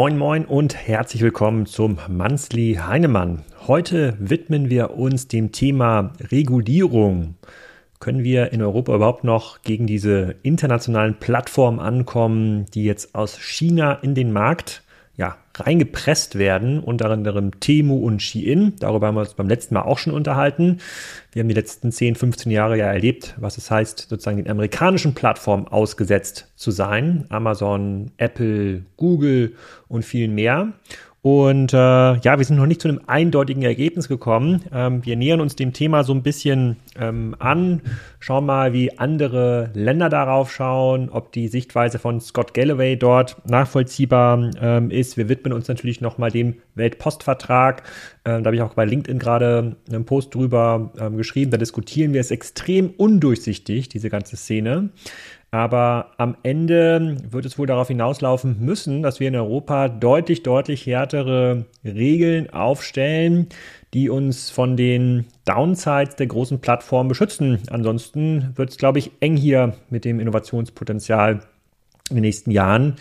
Moin Moin und herzlich willkommen zum Manzli Heinemann. Heute widmen wir uns dem Thema Regulierung. Können wir in Europa überhaupt noch gegen diese internationalen Plattformen ankommen, die jetzt aus China in den Markt ja, reingepresst werden, unter anderem Temu und Shein. Darüber haben wir uns beim letzten Mal auch schon unterhalten. Wir haben die letzten 10, 15 Jahre ja erlebt, was es heißt, sozusagen den amerikanischen Plattformen ausgesetzt zu sein. Amazon, Apple, Google und vielen mehr. Und äh, ja, wir sind noch nicht zu einem eindeutigen Ergebnis gekommen. Ähm, wir nähern uns dem Thema so ein bisschen ähm, an, schauen mal, wie andere Länder darauf schauen, ob die Sichtweise von Scott Galloway dort nachvollziehbar ähm, ist. Wir widmen uns natürlich nochmal dem Weltpostvertrag. Ähm, da habe ich auch bei LinkedIn gerade einen Post drüber ähm, geschrieben. Da diskutieren wir es extrem undurchsichtig, diese ganze Szene. Aber am Ende wird es wohl darauf hinauslaufen müssen, dass wir in Europa deutlich, deutlich härtere Regeln aufstellen, die uns von den Downsides der großen Plattformen beschützen. Ansonsten wird es, glaube ich, eng hier mit dem Innovationspotenzial in den nächsten Jahren.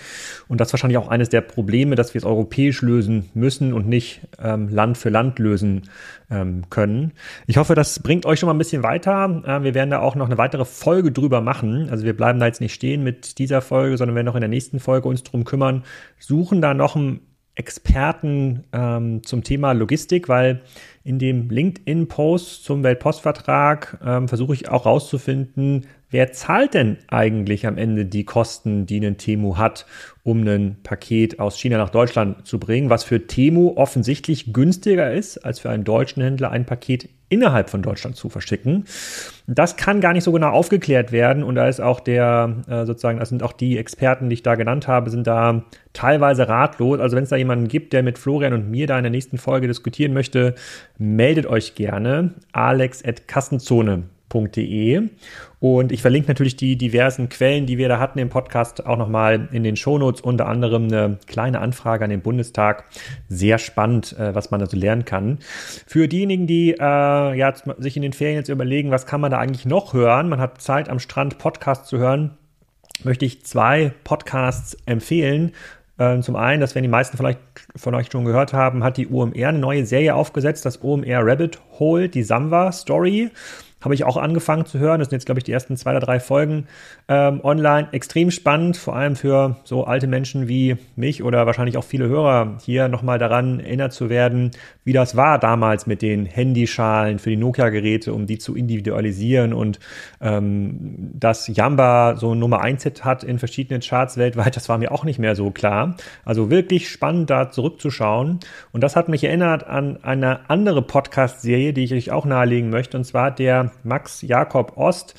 Und das ist wahrscheinlich auch eines der Probleme, dass wir es europäisch lösen müssen und nicht ähm, Land für Land lösen ähm, können. Ich hoffe, das bringt euch schon mal ein bisschen weiter. Äh, wir werden da auch noch eine weitere Folge drüber machen. Also wir bleiben da jetzt nicht stehen mit dieser Folge, sondern werden noch in der nächsten Folge uns drum kümmern, suchen da noch einen Experten ähm, zum Thema Logistik, weil in dem LinkedIn-Post zum Weltpostvertrag ähm, versuche ich auch rauszufinden, wer zahlt denn eigentlich am Ende die Kosten, die ein Temu hat, um ein Paket aus China nach Deutschland zu bringen, was für Temu offensichtlich günstiger ist, als für einen deutschen Händler ein Paket innerhalb von Deutschland zu verschicken. Das kann gar nicht so genau aufgeklärt werden und da ist auch der, äh, sozusagen, das sind auch die Experten, die ich da genannt habe, sind da teilweise ratlos. Also wenn es da jemanden gibt, der mit Florian und mir da in der nächsten Folge diskutieren möchte, meldet euch gerne. Alex at Kassenzone. Und ich verlinke natürlich die diversen Quellen, die wir da hatten im Podcast, auch nochmal in den Shownotes, unter anderem eine kleine Anfrage an den Bundestag. Sehr spannend, äh, was man da so lernen kann. Für diejenigen, die äh, ja, sich in den Ferien jetzt überlegen, was kann man da eigentlich noch hören? Man hat Zeit am Strand Podcasts zu hören möchte ich zwei Podcasts empfehlen. Ähm, zum einen, das werden die meisten vielleicht von euch schon gehört haben, hat die OMR eine neue Serie aufgesetzt, das OMR Rabbit Hole, die Samwa Story. Habe ich auch angefangen zu hören. Das sind jetzt, glaube ich, die ersten zwei oder drei Folgen ähm, online. Extrem spannend, vor allem für so alte Menschen wie mich oder wahrscheinlich auch viele Hörer hier nochmal daran erinnert zu werden, wie das war damals mit den Handyschalen für die Nokia-Geräte, um die zu individualisieren und ähm, dass Yamba so ein Nummer 1 Hit hat in verschiedenen Charts weltweit, das war mir auch nicht mehr so klar. Also wirklich spannend, da zurückzuschauen. Und das hat mich erinnert an eine andere Podcast-Serie, die ich euch auch nahelegen möchte, und zwar der Max Jakob Ost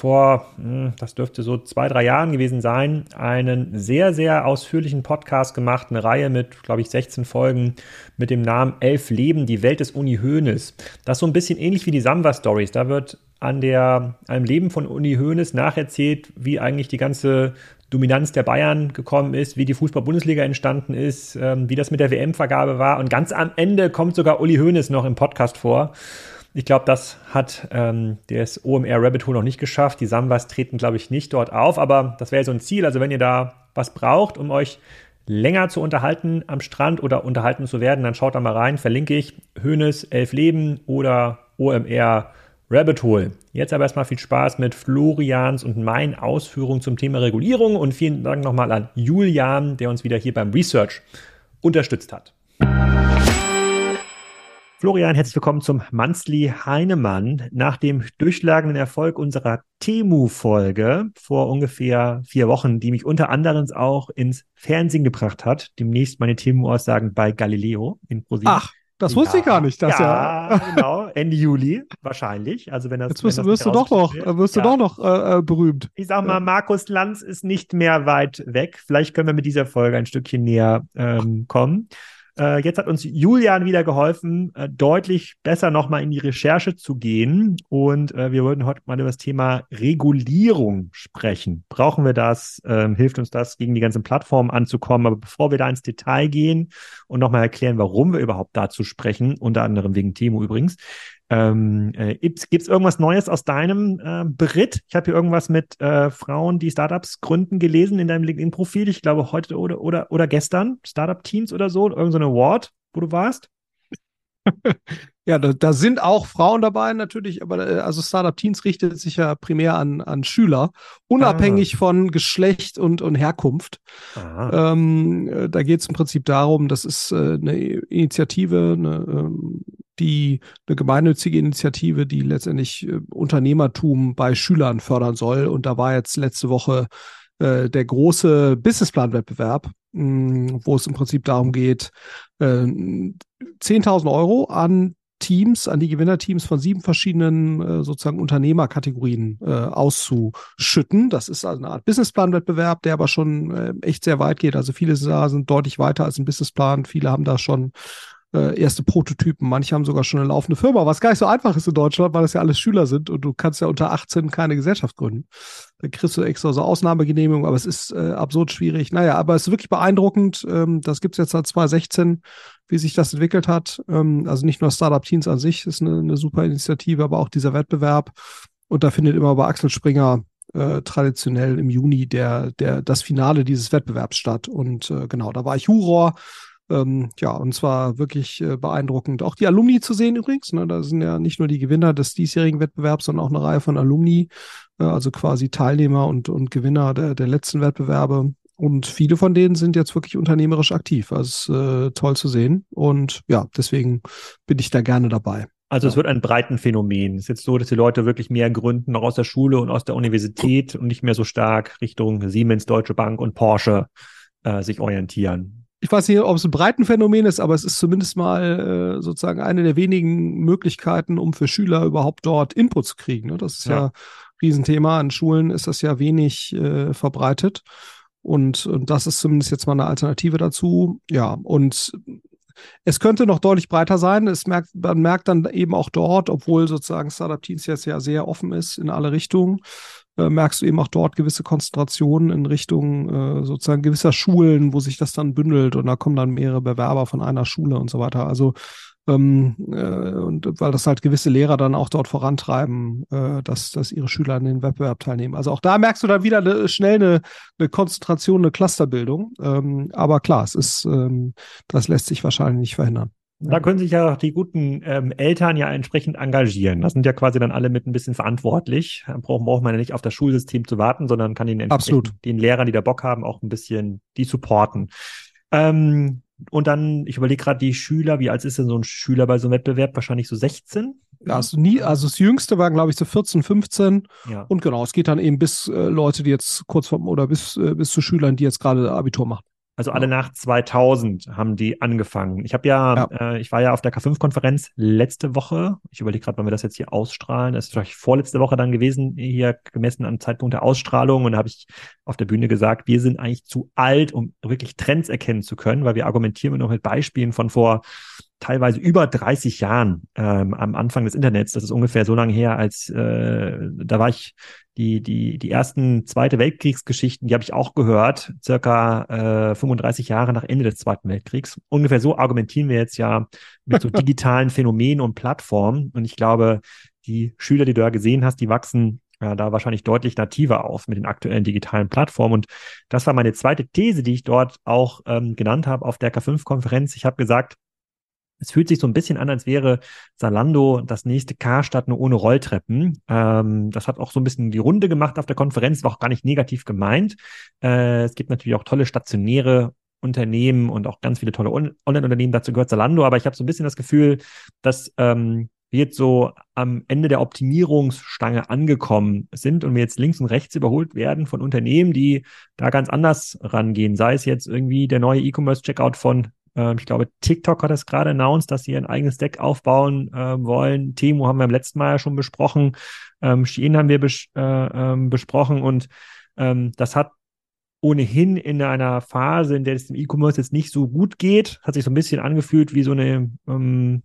vor, hm, das dürfte so zwei, drei Jahren gewesen sein, einen sehr, sehr ausführlichen Podcast gemacht, eine Reihe mit, glaube ich, 16 Folgen mit dem Namen Elf Leben, die Welt des Uni Hoeneß. Das ist so ein bisschen ähnlich wie die Samba Stories. Da wird an der, einem Leben von Uni Hoeneß nacherzählt, wie eigentlich die ganze Dominanz der Bayern gekommen ist, wie die Fußball-Bundesliga entstanden ist, ähm, wie das mit der WM-Vergabe war. Und ganz am Ende kommt sogar Uli Hoeneß noch im Podcast vor. Ich glaube, das hat ähm, das OMR Rabbit Hole noch nicht geschafft. Die Sambas treten, glaube ich, nicht dort auf, aber das wäre so ein Ziel. Also wenn ihr da was braucht, um euch länger zu unterhalten am Strand oder unterhalten zu werden, dann schaut da mal rein. Verlinke ich Hönes Elf Leben oder OMR Rabbit Hole. Jetzt aber erstmal viel Spaß mit Florians und meinen Ausführungen zum Thema Regulierung und vielen Dank nochmal an Julian, der uns wieder hier beim Research unterstützt hat. Florian, herzlich willkommen zum Manzli Heinemann. Nach dem durchschlagenden Erfolg unserer Temu-Folge vor ungefähr vier Wochen, die mich unter anderem auch ins Fernsehen gebracht hat, demnächst meine Temu-Aussagen bei Galileo in ProSieben. Ach, das wusste ja, ich gar nicht. Das ja, ja, genau, Ende Juli wahrscheinlich. Also wenn das jetzt wirst, wenn das wirst du doch noch, wirst ja. du doch noch äh, äh, berühmt. Ich sag mal, Markus Lanz ist nicht mehr weit weg. Vielleicht können wir mit dieser Folge ein Stückchen näher ähm, kommen. Äh, jetzt hat uns Julian wieder geholfen, äh, deutlich besser nochmal in die Recherche zu gehen. Und äh, wir wollten heute mal über das Thema Regulierung sprechen. Brauchen wir das? Ähm, hilft uns das, gegen die ganzen Plattformen anzukommen? Aber bevor wir da ins Detail gehen und nochmal erklären, warum wir überhaupt dazu sprechen, unter anderem wegen Temo übrigens, Ähm, äh, Gibt es irgendwas Neues aus deinem äh, Beritt? Ich habe hier irgendwas mit äh, Frauen, die Startups gründen, gelesen in deinem LinkedIn-Profil. Ich glaube heute oder, oder, oder gestern. Startup-Teams oder so. Irgend so ein Award, wo du warst. Ja, da, da, sind auch Frauen dabei natürlich, aber äh, also Startup Teens richtet sich ja primär an, an Schüler, unabhängig ah. von Geschlecht und, und Herkunft. Ähm, äh, da geht es im Prinzip darum, das ist äh, eine Initiative, eine, ähm, die eine gemeinnützige Initiative, die letztendlich äh, Unternehmertum bei Schülern fördern soll. Und da war jetzt letzte Woche äh, der große Businessplan-Wettbewerb, wo es im Prinzip darum geht, 10.000 Euro an Teams, an die Gewinnerteams von sieben verschiedenen äh, sozusagen Unternehmerkategorien äh, auszuschütten. Das ist also eine Art Businessplan-Wettbewerb, der aber schon äh, echt sehr weit geht. Also viele sind deutlich weiter als ein Businessplan. Viele haben da schon äh, erste Prototypen. Manche haben sogar schon eine laufende Firma, was gar nicht so einfach ist in Deutschland, weil das ja alles Schüler sind und du kannst ja unter 18 keine Gesellschaft gründen. Da kriegst du extra so Ausnahmegenehmigung, aber es ist äh, absurd schwierig. Naja, aber es ist wirklich beeindruckend. Ähm, das gibt's jetzt seit 2016, wie sich das entwickelt hat. Ähm, also nicht nur Startup Teens an sich ist eine, eine super Initiative, aber auch dieser Wettbewerb. Und da findet immer bei Axel Springer äh, traditionell im Juni der, der, das Finale dieses Wettbewerbs statt. Und äh, genau, da war ich Juror. Ähm, ja, und zwar wirklich äh, beeindruckend. Auch die Alumni zu sehen übrigens. Ne? Da sind ja nicht nur die Gewinner des diesjährigen Wettbewerbs, sondern auch eine Reihe von Alumni, äh, also quasi Teilnehmer und, und Gewinner der, der letzten Wettbewerbe. Und viele von denen sind jetzt wirklich unternehmerisch aktiv. Ist äh, toll zu sehen. Und ja, deswegen bin ich da gerne dabei. Also es wird ein breiten Phänomen. Es ist jetzt so, dass die Leute wirklich mehr gründen, auch aus der Schule und aus der Universität und nicht mehr so stark Richtung Siemens, Deutsche Bank und Porsche äh, sich orientieren ich weiß nicht, ob es ein Breitenphänomen ist, aber es ist zumindest mal äh, sozusagen eine der wenigen Möglichkeiten, um für Schüler überhaupt dort Input zu kriegen. Ne? Das ist ja. ja ein Riesenthema. An Schulen ist das ja wenig äh, verbreitet. Und, und das ist zumindest jetzt mal eine Alternative dazu. Ja, und es könnte noch deutlich breiter sein. Es merkt, man merkt dann eben auch dort, obwohl sozusagen Startup Teens jetzt ja sehr offen ist in alle Richtungen, äh, merkst du eben auch dort gewisse Konzentrationen in Richtung äh, sozusagen gewisser Schulen, wo sich das dann bündelt und da kommen dann mehrere Bewerber von einer Schule und so weiter. Also ähm, äh, und weil das halt gewisse Lehrer dann auch dort vorantreiben, äh, dass, dass ihre Schüler an den Wettbewerb teilnehmen. Also auch da merkst du dann wieder eine, schnell eine, eine Konzentration, eine Clusterbildung. Ähm, aber klar, es ist, ähm, das lässt sich wahrscheinlich nicht verhindern. Da können sich ja die guten ähm, Eltern ja entsprechend engagieren. Das sind ja quasi dann alle mit ein bisschen verantwortlich. Braucht, braucht man ja nicht auf das Schulsystem zu warten, sondern kann den, Absolut. den Lehrern, die da Bock haben, auch ein bisschen die supporten. Ähm, und dann, ich überlege gerade die Schüler, wie alt ist denn so ein Schüler bei so einem Wettbewerb? Wahrscheinlich so 16? Ja, also nie, also das jüngste waren, glaube ich, so 14, 15. Ja. Und genau, es geht dann eben bis äh, Leute, die jetzt kurz vor oder bis, äh, bis zu Schülern, die jetzt gerade Abitur machen. Also alle nach 2000 haben die angefangen. Ich habe ja, ja. Äh, ich war ja auf der K5-Konferenz letzte Woche. Ich überlege gerade, wann wir das jetzt hier ausstrahlen. Das ist vielleicht vorletzte Woche dann gewesen, hier gemessen am Zeitpunkt der Ausstrahlung. Und da habe ich auf der Bühne gesagt, wir sind eigentlich zu alt, um wirklich Trends erkennen zu können, weil wir argumentieren noch mit Beispielen von vor teilweise über 30 Jahren ähm, am Anfang des Internets. Das ist ungefähr so lange her, als äh, da war ich die die die ersten Zweite Weltkriegsgeschichten, die habe ich auch gehört, circa äh, 35 Jahre nach Ende des Zweiten Weltkriegs. Ungefähr so argumentieren wir jetzt ja mit so digitalen Phänomenen und Plattformen. Und ich glaube, die Schüler, die du da gesehen hast, die wachsen ja, da wahrscheinlich deutlich nativer auf mit den aktuellen digitalen Plattformen. Und das war meine zweite These, die ich dort auch ähm, genannt habe auf der K5-Konferenz. Ich habe gesagt, es fühlt sich so ein bisschen an, als wäre Salando das nächste Karstadt nur ohne Rolltreppen. Ähm, das hat auch so ein bisschen die Runde gemacht auf der Konferenz, war auch gar nicht negativ gemeint. Äh, es gibt natürlich auch tolle stationäre Unternehmen und auch ganz viele tolle Online-Unternehmen. Dazu gehört Salando, aber ich habe so ein bisschen das Gefühl, dass ähm, wir jetzt so am Ende der Optimierungsstange angekommen sind und wir jetzt links und rechts überholt werden von Unternehmen, die da ganz anders rangehen. Sei es jetzt irgendwie der neue E-Commerce-Checkout von ähm, ich glaube, TikTok hat es gerade announced, dass sie ein eigenes Deck aufbauen äh, wollen. Temo haben wir im letzten Mal ja schon besprochen. Ähm, Shein haben wir bes äh, ähm, besprochen und ähm, das hat ohnehin in einer Phase, in der es dem E-Commerce jetzt nicht so gut geht, hat sich so ein bisschen angefühlt wie so eine ähm,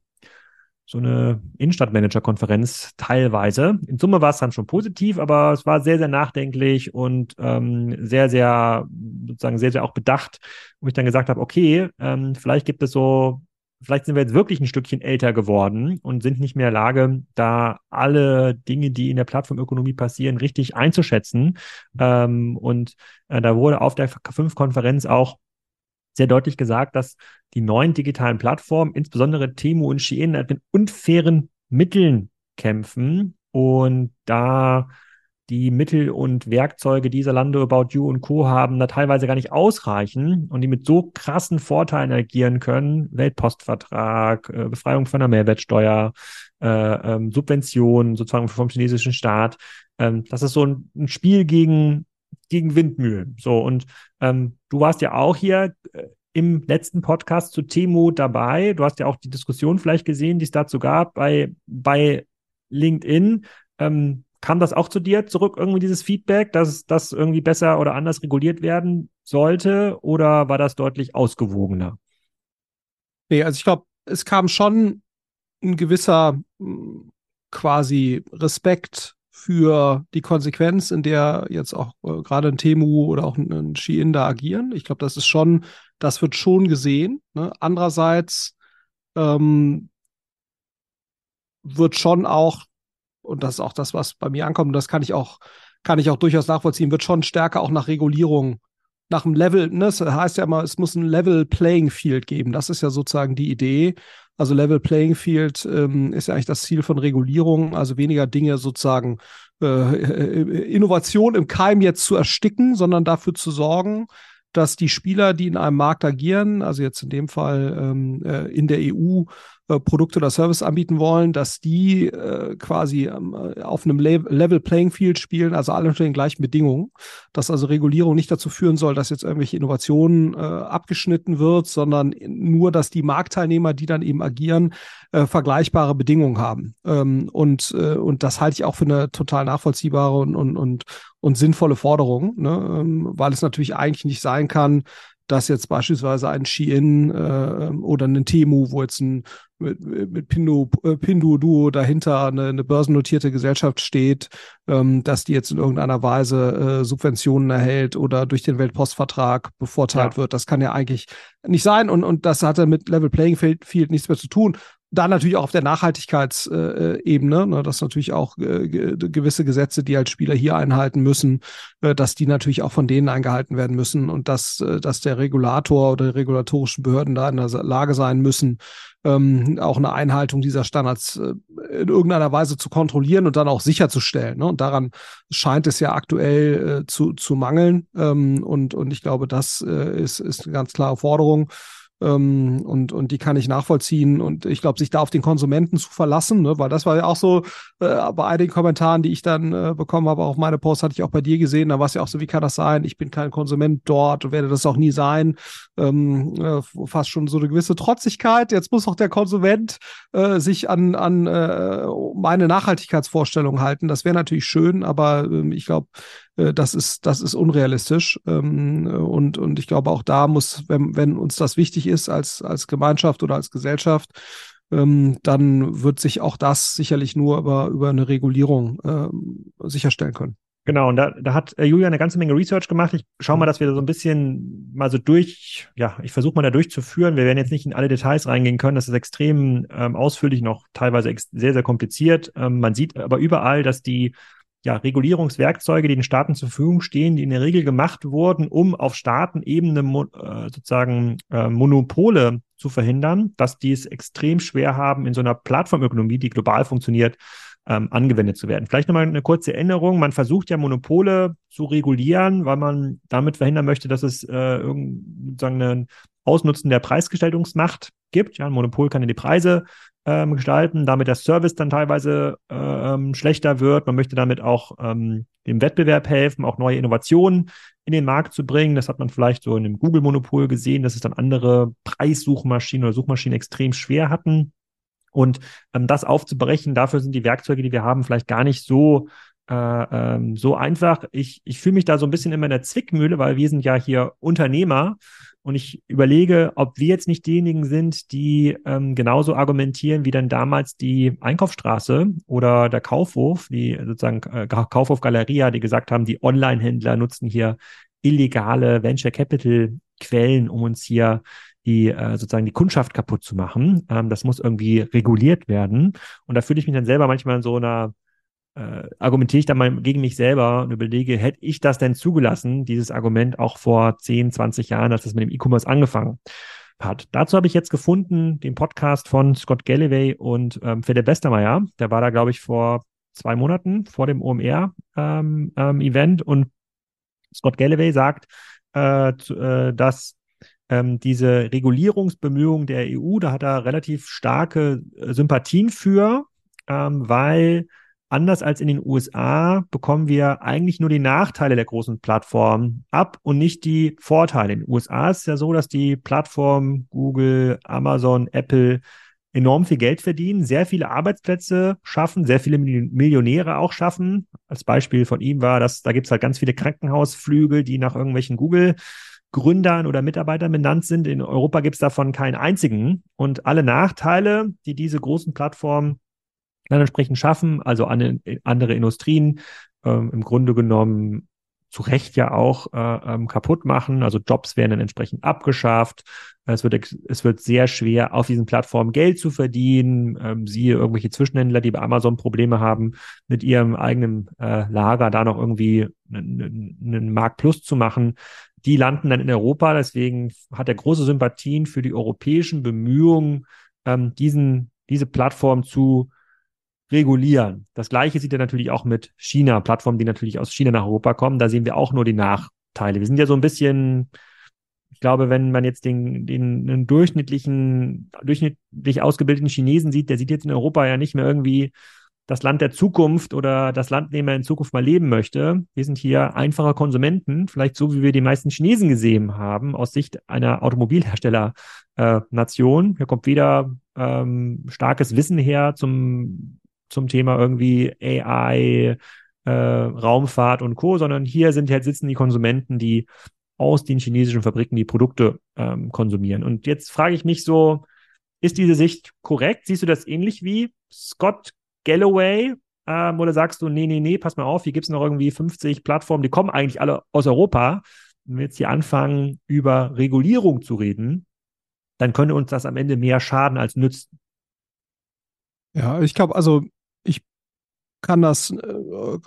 so eine Innenstadtmanager-Konferenz teilweise. In Summe war es dann schon positiv, aber es war sehr, sehr nachdenklich und ähm, sehr, sehr, sozusagen sehr, sehr auch bedacht, wo ich dann gesagt habe, okay, ähm, vielleicht gibt es so vielleicht sind wir jetzt wirklich ein Stückchen älter geworden und sind nicht mehr in der Lage, da alle Dinge, die in der Plattformökonomie passieren, richtig einzuschätzen. Ähm, und äh, da wurde auf der K5-Konferenz auch sehr deutlich gesagt, dass die neuen digitalen Plattformen, insbesondere Temu und Shein, mit unfairen Mitteln kämpfen und da die Mittel und Werkzeuge, die Zalando, About You und Co. haben, da teilweise gar nicht ausreichen und die mit so krassen Vorteilen agieren können, Weltpostvertrag, äh, Befreiung von der Mehrwertsteuer, äh, ähm, Subventionen sozusagen vom chinesischen Staat. Ähm, das ist so ein, Spiel gegen, gegen Windmühlen. So, und ähm, du warst ja auch hier äh, im letzten Podcast zu Temu dabei. Du hast ja auch die Diskussion vielleicht gesehen, die es dazu gab bei, bei LinkedIn. Ähm, Kam das auch zu dir zurück, irgendwie dieses Feedback, dass das irgendwie besser oder anders reguliert werden sollte? Oder war das deutlich ausgewogener? Nee, also ich glaube, es kam schon ein gewisser hm, quasi Respekt für die Konsequenz, in der jetzt auch äh, gerade ein Temu oder auch ein, ein Shein da agieren. Ich glaube, das ist schon, das wird schon gesehen. Ne? Andererseits ähm, wird schon auch und das ist auch das, was bei mir ankommt, und das kann ich auch, kann ich auch durchaus nachvollziehen, wird schon stärker auch nach Regulierung, nach dem Level, ne, das heißt ja immer, es muss ein Level Playing Field geben. Das ist ja sozusagen die Idee. Also Level Playing Field ähm, ist ja eigentlich das Ziel von Regulierung, also weniger Dinge sozusagen äh, äh Innovation im Keim jetzt zu ersticken, sondern dafür zu sorgen, dass die Spieler, die in einem Markt agieren, also jetzt in dem Fall ähm, äh, in der EU, äh, Produkte oder Service anbieten wollen, dass die äh, quasi ähm, auf einem Le Level Playing Field spielen, also alle unter den gleichen Bedingungen, dass also Regulierung nicht dazu führen soll, dass jetzt irgendwelche Innovationen äh, abgeschnitten wird, sondern nur, dass die Marktteilnehmer, die dann eben agieren, äh, vergleichbare Bedingungen haben. Ähm, und, äh, und das halte ich auch für eine total nachvollziehbare und, und, und, und sinnvolle Forderung, ne? ähm, weil es natürlich eigentlich nicht sein kann, dass jetzt beispielsweise ein Shein äh, oder ein Temu, wo jetzt ein mit, mit Pindu, äh, Pinduoduo dahinter eine, eine börsennotierte Gesellschaft steht, ähm, dass die jetzt in irgendeiner Weise äh, Subventionen erhält oder durch den Weltpostvertrag bevorteilt ja. wird. Das kann ja eigentlich nicht sein und, und das hatte mit Level Playing Field nichts mehr zu tun. Dann natürlich auch auf der Nachhaltigkeitsebene, äh, ne, dass natürlich auch äh, gewisse Gesetze, die als Spieler hier einhalten müssen, äh, dass die natürlich auch von denen eingehalten werden müssen und dass, äh, dass der Regulator oder die regulatorischen Behörden da in der Lage sein müssen, ähm, auch eine Einhaltung dieser Standards äh, in irgendeiner Weise zu kontrollieren und dann auch sicherzustellen. Ne? Und daran scheint es ja aktuell äh, zu, zu mangeln. Ähm, und, und ich glaube, das äh, ist, ist eine ganz klare Forderung. Ähm, und, und die kann ich nachvollziehen. Und ich glaube, sich da auf den Konsumenten zu verlassen, ne, weil das war ja auch so äh, bei einigen Kommentaren, die ich dann äh, bekommen habe, auch meine Post hatte ich auch bei dir gesehen, da war es ja auch so, wie kann das sein? Ich bin kein Konsument dort und werde das auch nie sein. Ähm, äh, fast schon so eine gewisse Trotzigkeit. Jetzt muss auch der Konsument äh, sich an, an äh, meine Nachhaltigkeitsvorstellung halten. Das wäre natürlich schön, aber äh, ich glaube, das ist, das ist unrealistisch. Ähm, und, und ich glaube, auch da muss, wenn, wenn uns das wichtig ist als, als Gemeinschaft oder als Gesellschaft, ähm, dann wird sich auch das sicherlich nur über, über eine Regulierung ähm, sicherstellen können. Genau, und da, da hat äh, Julia eine ganze Menge Research gemacht. Ich schaue mal, dass wir so ein bisschen mal so durch, ja, ich versuche mal da durchzuführen. Wir werden jetzt nicht in alle Details reingehen können. Das ist extrem ähm, ausführlich, noch teilweise sehr, sehr kompliziert. Ähm, man sieht aber überall, dass die ja, Regulierungswerkzeuge, die den Staaten zur Verfügung stehen, die in der Regel gemacht wurden, um auf Staatenebene äh, sozusagen äh, Monopole zu verhindern, dass die es extrem schwer haben, in so einer Plattformökonomie, die global funktioniert, ähm, angewendet zu werden. Vielleicht nochmal eine kurze Erinnerung. Man versucht ja Monopole zu regulieren, weil man damit verhindern möchte, dass es äh, sozusagen ein Ausnutzen der Preisgestaltungsmacht gibt. Ja, ein Monopol kann ja die Preise ähm, gestalten, damit der Service dann teilweise ähm, schlechter wird. Man möchte damit auch ähm, dem Wettbewerb helfen, auch neue Innovationen in den Markt zu bringen. Das hat man vielleicht so in dem Google-Monopol gesehen, dass es dann andere Preissuchmaschinen oder Suchmaschinen extrem schwer hatten. Und ähm, das aufzubrechen, dafür sind die Werkzeuge, die wir haben, vielleicht gar nicht so äh, ähm, so einfach. Ich, ich fühle mich da so ein bisschen immer in der Zwickmühle, weil wir sind ja hier Unternehmer und ich überlege, ob wir jetzt nicht diejenigen sind, die ähm, genauso argumentieren wie dann damals die Einkaufsstraße oder der Kaufhof, die sozusagen äh, Kaufhof Galeria, die gesagt haben, die Online-Händler nutzen hier illegale Venture Capital Quellen, um uns hier die äh, sozusagen die Kundschaft kaputt zu machen. Ähm, das muss irgendwie reguliert werden. Und da fühle ich mich dann selber manchmal in so einer äh, argumentiere ich dann mal gegen mich selber und überlege, hätte ich das denn zugelassen, dieses Argument auch vor 10, 20 Jahren, als das mit dem E-Commerce angefangen hat. Dazu habe ich jetzt gefunden den Podcast von Scott Galloway und ähm, Philipp Westermeier. Der war da, glaube ich, vor zwei Monaten vor dem OMR-Event ähm, ähm, und Scott Galloway sagt, äh, zu, äh, dass ähm, diese Regulierungsbemühungen der EU, da hat er relativ starke äh, Sympathien für, ähm, weil anders als in den USA bekommen wir eigentlich nur die Nachteile der großen Plattformen ab und nicht die Vorteile. In den USA ist es ja so, dass die Plattformen Google, Amazon, Apple enorm viel Geld verdienen, sehr viele Arbeitsplätze schaffen, sehr viele Millionäre auch schaffen. Als Beispiel von ihm war, dass da gibt es halt ganz viele Krankenhausflügel, die nach irgendwelchen Google Gründern oder Mitarbeitern benannt sind. In Europa gibt es davon keinen einzigen. Und alle Nachteile, die diese großen Plattformen dann entsprechend schaffen, also an, andere Industrien ähm, im Grunde genommen zu Recht ja auch äh, ähm, kaputt machen. Also Jobs werden dann entsprechend abgeschafft. Es wird, es wird sehr schwer, auf diesen Plattformen Geld zu verdienen. Ähm, siehe irgendwelche Zwischenhändler, die bei Amazon Probleme haben, mit ihrem eigenen äh, Lager da noch irgendwie einen, einen Markt Plus zu machen. Die landen dann in Europa. Deswegen hat er große Sympathien für die europäischen Bemühungen, ähm, diesen, diese Plattform zu regulieren. Das gleiche sieht er natürlich auch mit China, Plattformen, die natürlich aus China nach Europa kommen. Da sehen wir auch nur die Nachteile. Wir sind ja so ein bisschen, ich glaube, wenn man jetzt den, den, den durchschnittlichen, durchschnittlich ausgebildeten Chinesen sieht, der sieht jetzt in Europa ja nicht mehr irgendwie das Land der Zukunft oder das Land, in dem er in Zukunft mal leben möchte. Wir sind hier einfache Konsumenten, vielleicht so, wie wir die meisten Chinesen gesehen haben, aus Sicht einer Automobilhersteller-Nation. Äh, Hier kommt wieder ähm, starkes Wissen her zum zum Thema irgendwie AI, äh, Raumfahrt und Co., sondern hier sind halt sitzen die Konsumenten, die aus den chinesischen Fabriken die Produkte ähm, konsumieren. Und jetzt frage ich mich so, ist diese Sicht korrekt? Siehst du das ähnlich wie Scott Galloway? Ähm, oder sagst du, nee, nee, nee, pass mal auf, hier gibt es noch irgendwie 50 Plattformen, die kommen eigentlich alle aus Europa. Wenn wir jetzt hier anfangen, über Regulierung zu reden, dann könnte uns das am Ende mehr schaden als nützen. Ja, ich glaube, also kann das äh,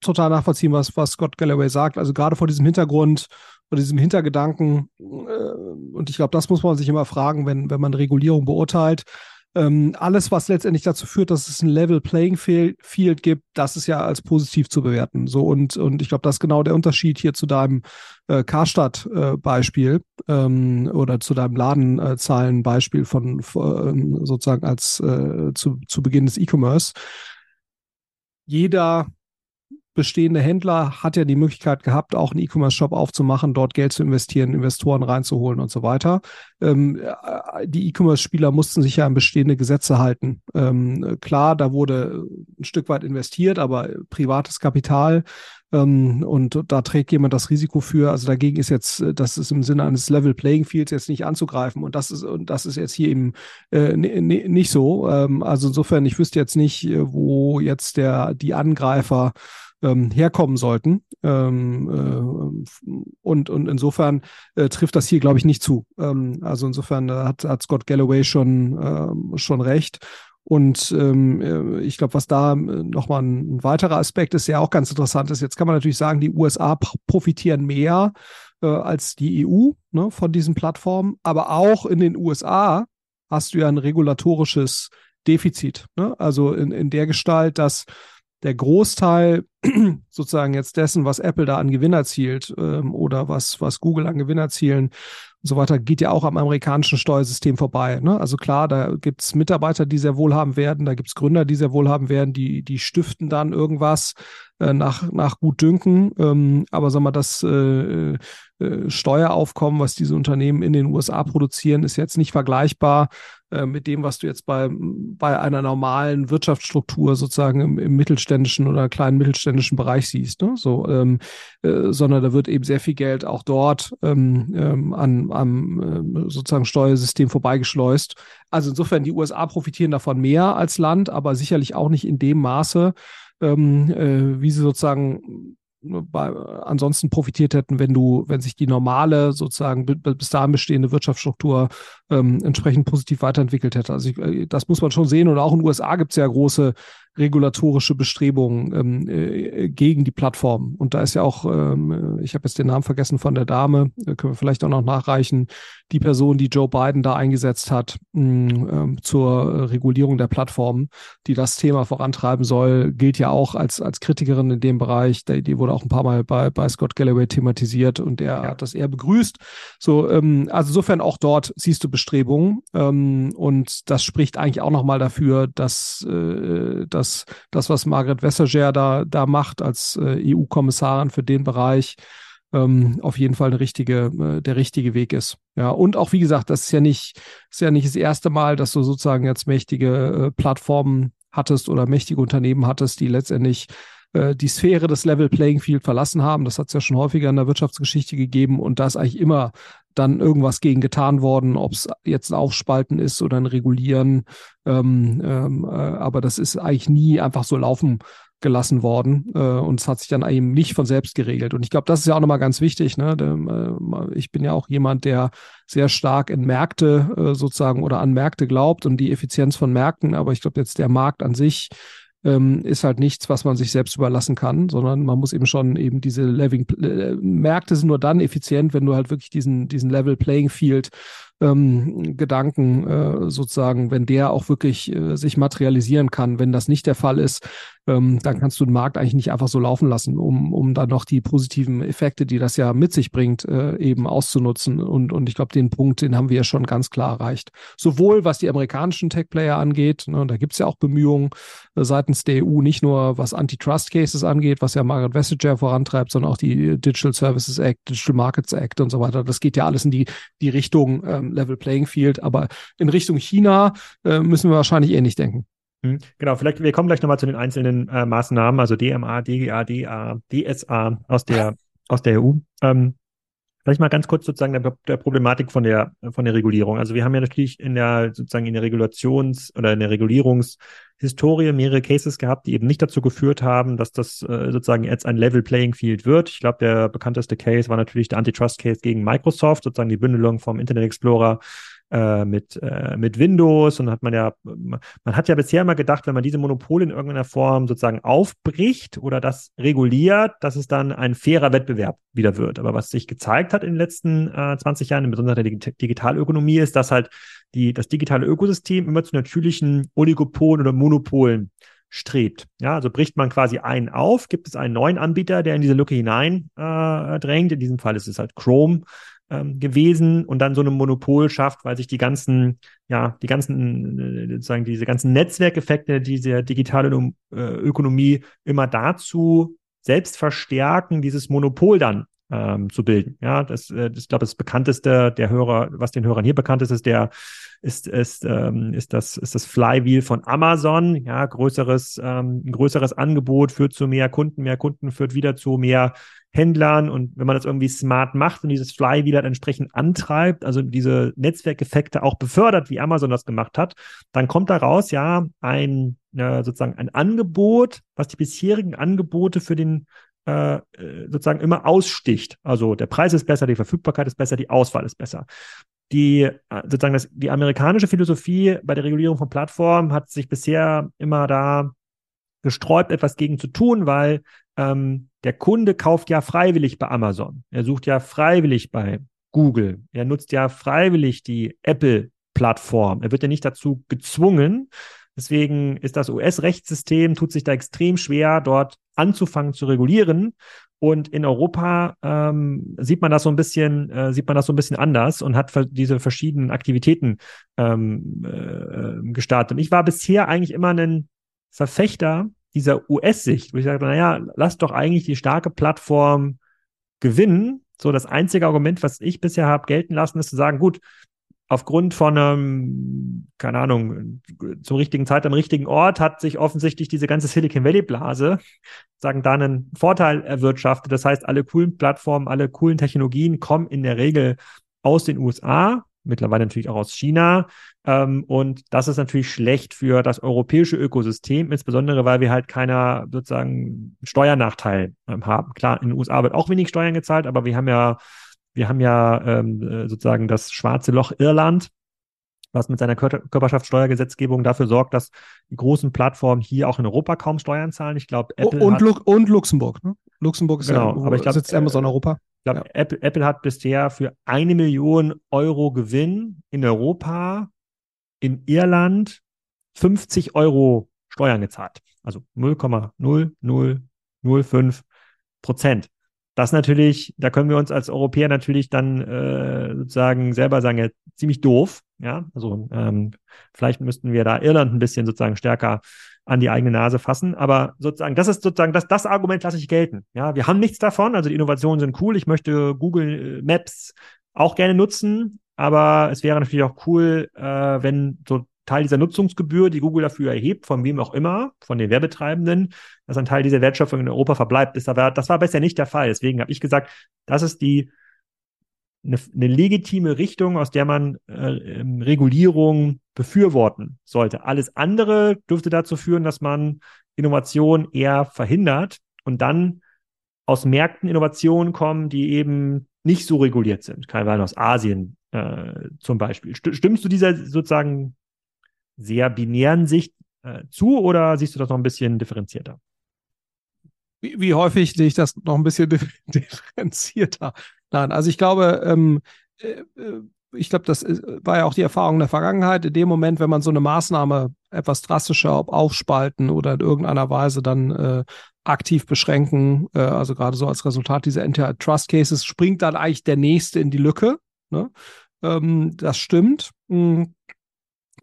total nachvollziehen, was, was Scott Galloway sagt. Also gerade vor diesem Hintergrund, vor diesem Hintergedanken, äh, und ich glaube, das muss man sich immer fragen, wenn, wenn man Regulierung beurteilt. Ähm, alles, was letztendlich dazu führt, dass es ein Level Playing Field gibt, das ist ja als positiv zu bewerten. So und, und ich glaube, das ist genau der Unterschied hier zu deinem äh, Karstadt-Beispiel äh, ähm, oder zu deinem Ladenzahlen-Beispiel von, von sozusagen als äh, zu, zu Beginn des E-Commerce jeder bestehende Händler hat ja die Möglichkeit gehabt, auch einen E-Commerce-Shop aufzumachen, dort Geld zu investieren, Investoren reinzuholen und so weiter. Ähm, äh, die E-Commerce-Spieler mussten sich ja an bestehende Gesetze halten. Ähm, klar, da wurde ein Stück weit investiert, aber privates Kapital und da trägt jemand das Risiko für. Also dagegen ist jetzt, äh, das ist im Sinne eines Level Playing Fields jetzt nicht anzugreifen. Und das ist, und das ist jetzt hier eben äh, nicht so. Ähm, also insofern, ich wüsste jetzt nicht, äh, wo jetzt der, die Angreifer ähm, herkommen sollten. Ähm, äh, und, und insofern trifft das hier, glaube ich, nicht zu. Ähm, also insofern hat, hat Scott Galloway schon, schon recht. Und ähm, äh, ich glaube, was da äh, nochmal ein weiterer Aspekt ist, der auch ganz interessant ist, jetzt kann man natürlich sagen, die USA profitieren mehr äh, als die EU ne, von diesen Plattformen, aber auch in den USA hast du ja ein regulatorisches Defizit. Ne? Also in, in der Gestalt, dass der Großteil sozusagen jetzt dessen, was Apple da an Gewinn erzielt ähm, oder was, was Google an Gewinn erzielen, so weiter, geht ja auch am amerikanischen Steuersystem vorbei. Ne? Also klar, da gibt es Mitarbeiter, die sehr wohlhaben werden, da gibt es Gründer, die sehr wohlhaben werden, die, die stiften dann irgendwas äh, nach, nach Gutdünken. Ähm, aber sag mal, das äh, äh, Steueraufkommen, was diese Unternehmen in den USA produzieren, ist jetzt nicht vergleichbar äh, mit dem, was du jetzt bei, bei einer normalen Wirtschaftsstruktur sozusagen im, im mittelständischen oder kleinen mittelständischen Bereich siehst. Ne? So, ähm, äh, sondern da wird eben sehr viel Geld auch dort ähm, ähm, an, am äh, sozusagen Steuersystem vorbeigeschleust. Also insofern, die USA profitieren davon mehr als Land, aber sicherlich auch nicht in dem Maße, ähm, äh, wie sie sozusagen bei, ansonsten profitiert hätten, wenn du, wenn sich die normale sozusagen bis dahin bestehende Wirtschaftsstruktur ähm, entsprechend positiv weiterentwickelt hätte. Also ich, äh, das muss man schon sehen. Und auch in den USA gibt es ja große regulatorische Bestrebungen ähm, äh, gegen die Plattform. Und da ist ja auch, ähm, ich habe jetzt den Namen vergessen von der Dame, äh, können wir vielleicht auch noch nachreichen, die Person, die Joe Biden da eingesetzt hat mh, äh, zur Regulierung der Plattform, die das Thema vorantreiben soll, gilt ja auch als, als Kritikerin in dem Bereich. Die, die wurde auch ein paar Mal bei, bei Scott Galloway thematisiert und er ja. hat das eher begrüßt. So, ähm, also insofern auch dort siehst du Bestrebungen ähm, und das spricht eigentlich auch nochmal dafür, dass, äh, dass dass das, was Margaret Vestager da, da macht als äh, EU-Kommissarin für den Bereich, ähm, auf jeden Fall eine richtige, äh, der richtige Weg ist. Ja, und auch wie gesagt, das ist ja nicht, ist ja nicht das erste Mal, dass du sozusagen jetzt mächtige äh, Plattformen hattest oder mächtige Unternehmen hattest, die letztendlich äh, die Sphäre des Level Playing Field verlassen haben. Das hat es ja schon häufiger in der Wirtschaftsgeschichte gegeben und da ist eigentlich immer dann irgendwas gegen getan worden, ob es jetzt ein Aufspalten ist oder ein Regulieren. Ähm, ähm, äh, aber das ist eigentlich nie einfach so laufen gelassen worden äh, und es hat sich dann eben nicht von selbst geregelt. Und ich glaube, das ist ja auch nochmal ganz wichtig. Ne? Äh, ich bin ja auch jemand, der sehr stark in Märkte äh, sozusagen oder an Märkte glaubt und die Effizienz von Märkten. Aber ich glaube, jetzt der Markt an sich ähm, ist halt nichts, was man sich selbst überlassen kann, sondern man muss eben schon eben diese Leveling, äh, Märkte sind nur dann effizient, wenn du halt wirklich diesen, diesen Level Playing Field ähm, Gedanken äh, sozusagen, wenn der auch wirklich äh, sich materialisieren kann. Wenn das nicht der Fall ist, ähm, dann kannst du den Markt eigentlich nicht einfach so laufen lassen, um, um dann noch die positiven Effekte, die das ja mit sich bringt, äh, eben auszunutzen. Und, und ich glaube, den Punkt, den haben wir ja schon ganz klar erreicht. Sowohl was die amerikanischen Tech-Player angeht, ne, da gibt es ja auch Bemühungen äh, seitens der EU, nicht nur was Antitrust-Cases angeht, was ja Margaret Vestager vorantreibt, sondern auch die Digital Services Act, Digital Markets Act und so weiter. Das geht ja alles in die, die Richtung ähm, Level Playing Field, aber in Richtung China äh, müssen wir wahrscheinlich eh nicht denken. Hm, genau, vielleicht, wir kommen gleich nochmal zu den einzelnen äh, Maßnahmen, also DMA, DGA, DA, DSA aus der, aus der EU. Ähm, vielleicht mal ganz kurz sozusagen der, der, Problematik von der, von der Regulierung. Also wir haben ja natürlich in der, sozusagen in der Regulations- oder in der Regulierungshistorie mehrere Cases gehabt, die eben nicht dazu geführt haben, dass das äh, sozusagen jetzt ein Level Playing Field wird. Ich glaube, der bekannteste Case war natürlich der Antitrust Case gegen Microsoft, sozusagen die Bündelung vom Internet Explorer äh, mit, äh, mit Windows und hat man ja, man hat ja bisher immer gedacht, wenn man diese Monopole in irgendeiner Form sozusagen aufbricht oder das reguliert, dass es dann ein fairer Wettbewerb wieder wird. Aber was sich gezeigt hat in den letzten äh, 20 Jahren, insbesondere der Dig Digitalökonomie, ist, dass halt die, das digitale Ökosystem immer zu natürlichen Oligopolen oder Monopolen strebt. Ja, also bricht man quasi einen auf, gibt es einen neuen Anbieter, der in diese Lücke hinein äh, drängt. In diesem Fall ist es halt Chrome ähm, gewesen und dann so ein Monopol schafft, weil sich die ganzen, ja, die ganzen, äh, sozusagen diese ganzen Netzwerkeffekte dieser digitalen Ökonomie immer dazu selbst verstärken, dieses Monopol dann ähm, zu bilden. Ja, das, äh, ich glaube, das bekannteste der Hörer, was den Hörern hier bekannt ist, ist der ist, ist, ähm, ist, das, ist das Flywheel von Amazon. Ja, größeres, ähm, größeres Angebot führt zu mehr Kunden, mehr Kunden führt wieder zu mehr Händlern und wenn man das irgendwie smart macht und dieses Flywheel halt entsprechend antreibt, also diese Netzwerkeffekte auch befördert, wie Amazon das gemacht hat, dann kommt daraus ja ein äh, sozusagen ein Angebot, was die bisherigen Angebote für den äh, äh, sozusagen immer aussticht. Also der Preis ist besser, die Verfügbarkeit ist besser, die Auswahl ist besser. Die äh, sozusagen das, die amerikanische Philosophie bei der Regulierung von Plattformen hat sich bisher immer da gesträubt, etwas gegen zu tun, weil ähm, der Kunde kauft ja freiwillig bei Amazon. Er sucht ja freiwillig bei Google. Er nutzt ja freiwillig die Apple-Plattform. Er wird ja nicht dazu gezwungen. Deswegen ist das US-Rechtssystem, tut sich da extrem schwer, dort anzufangen zu regulieren. Und in Europa ähm, sieht man das so ein bisschen, äh, sieht man das so ein bisschen anders und hat diese verschiedenen Aktivitäten ähm, äh, gestartet. Und ich war bisher eigentlich immer ein Verfechter dieser US-Sicht, wo ich sage, naja, lass doch eigentlich die starke Plattform gewinnen. So, das einzige Argument, was ich bisher habe gelten lassen, ist zu sagen, gut, aufgrund von einem, keine Ahnung, zur richtigen Zeit am richtigen Ort hat sich offensichtlich diese ganze Silicon Valley Blase, sagen, da einen Vorteil erwirtschaftet. Das heißt, alle coolen Plattformen, alle coolen Technologien kommen in der Regel aus den USA mittlerweile natürlich auch aus China. Ähm, und das ist natürlich schlecht für das europäische Ökosystem, insbesondere weil wir halt keiner sozusagen Steuernachteil ähm, haben. Klar, in den USA wird auch wenig Steuern gezahlt, aber wir haben ja, wir haben ja ähm, äh, sozusagen das schwarze Loch Irland, was mit seiner Kör Körperschaftssteuergesetzgebung dafür sorgt, dass die großen Plattformen hier auch in Europa kaum Steuern zahlen. Ich glaube, Apple und, Lu und Luxemburg. Ne? Luxemburg ist genau, ja, aber ich glaub, sitzt Amazon äh, Europa. Ich glaube, ja. Apple, Apple hat bisher für eine Million Euro Gewinn in Europa, in Irland 50 Euro Steuern gezahlt. Also 0,0005 Prozent das natürlich, da können wir uns als Europäer natürlich dann äh, sozusagen selber sagen, ja, ziemlich doof. Ja, also ähm, vielleicht müssten wir da Irland ein bisschen sozusagen stärker an die eigene Nase fassen. Aber sozusagen, das ist sozusagen, das, das Argument lasse ich gelten. Ja, wir haben nichts davon. Also die Innovationen sind cool. Ich möchte Google Maps auch gerne nutzen. Aber es wäre natürlich auch cool, äh, wenn so Teil dieser Nutzungsgebühr, die Google dafür erhebt, von wem auch immer, von den Werbetreibenden, dass ein Teil dieser Wertschöpfung in Europa verbleibt, ist aber, das war bisher nicht der Fall. Deswegen habe ich gesagt, das ist die eine, eine legitime Richtung, aus der man äh, ähm, Regulierung befürworten sollte. Alles andere dürfte dazu führen, dass man Innovation eher verhindert und dann aus Märkten Innovationen kommen, die eben nicht so reguliert sind, teilweise aus Asien äh, zum Beispiel. Stimmst du dieser sozusagen sehr binären Sicht äh, zu oder siehst du das noch ein bisschen differenzierter? Wie, wie, häufig sehe ich das noch ein bisschen differenzierter? Nein, also ich glaube, ähm, äh, äh ich glaube, das war ja auch die Erfahrung der Vergangenheit. In dem Moment, wenn man so eine Maßnahme etwas drastischer, ob aufspalten oder in irgendeiner Weise dann äh, aktiv beschränken, äh, also gerade so als Resultat dieser Antitrust Cases, springt dann eigentlich der nächste in die Lücke. Ne? Ähm, das stimmt. Mhm.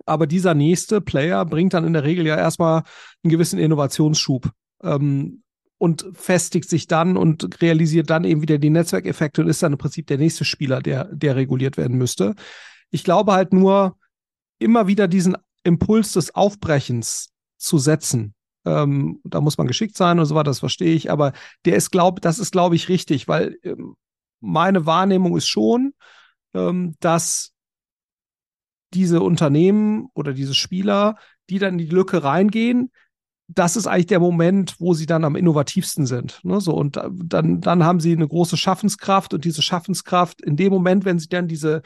Aber dieser nächste Player bringt dann in der Regel ja erstmal einen gewissen Innovationsschub ähm, und festigt sich dann und realisiert dann eben wieder die Netzwerkeffekte und ist dann im Prinzip der nächste Spieler, der, der reguliert werden müsste. Ich glaube halt nur, immer wieder diesen Impuls des Aufbrechens zu setzen. Ähm, da muss man geschickt sein und so weiter, das verstehe ich, aber der ist, glaub, das ist, glaube ich, richtig, weil ähm, meine Wahrnehmung ist schon, ähm, dass diese Unternehmen oder diese Spieler, die dann in die Lücke reingehen, das ist eigentlich der Moment, wo sie dann am innovativsten sind. Ne? So, und dann, dann haben sie eine große Schaffenskraft und diese Schaffenskraft, in dem Moment, wenn sie dann diese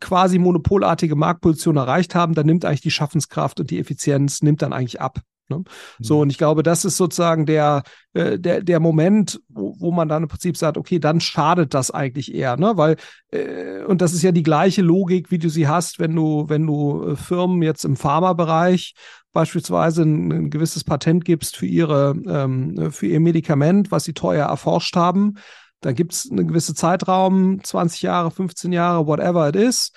quasi monopolartige Marktposition erreicht haben, dann nimmt eigentlich die Schaffenskraft und die Effizienz nimmt dann eigentlich ab. Ne? So, mhm. und ich glaube, das ist sozusagen der, äh, der, der Moment, wo, wo man dann im Prinzip sagt, okay, dann schadet das eigentlich eher, ne? Weil, äh, und das ist ja die gleiche Logik, wie du sie hast, wenn du, wenn du äh, Firmen jetzt im Pharmabereich beispielsweise ein, ein gewisses Patent gibst für ihre, ähm, für ihr Medikament, was sie teuer erforscht haben. Dann gibt es einen gewissen Zeitraum, 20 Jahre, 15 Jahre, whatever it is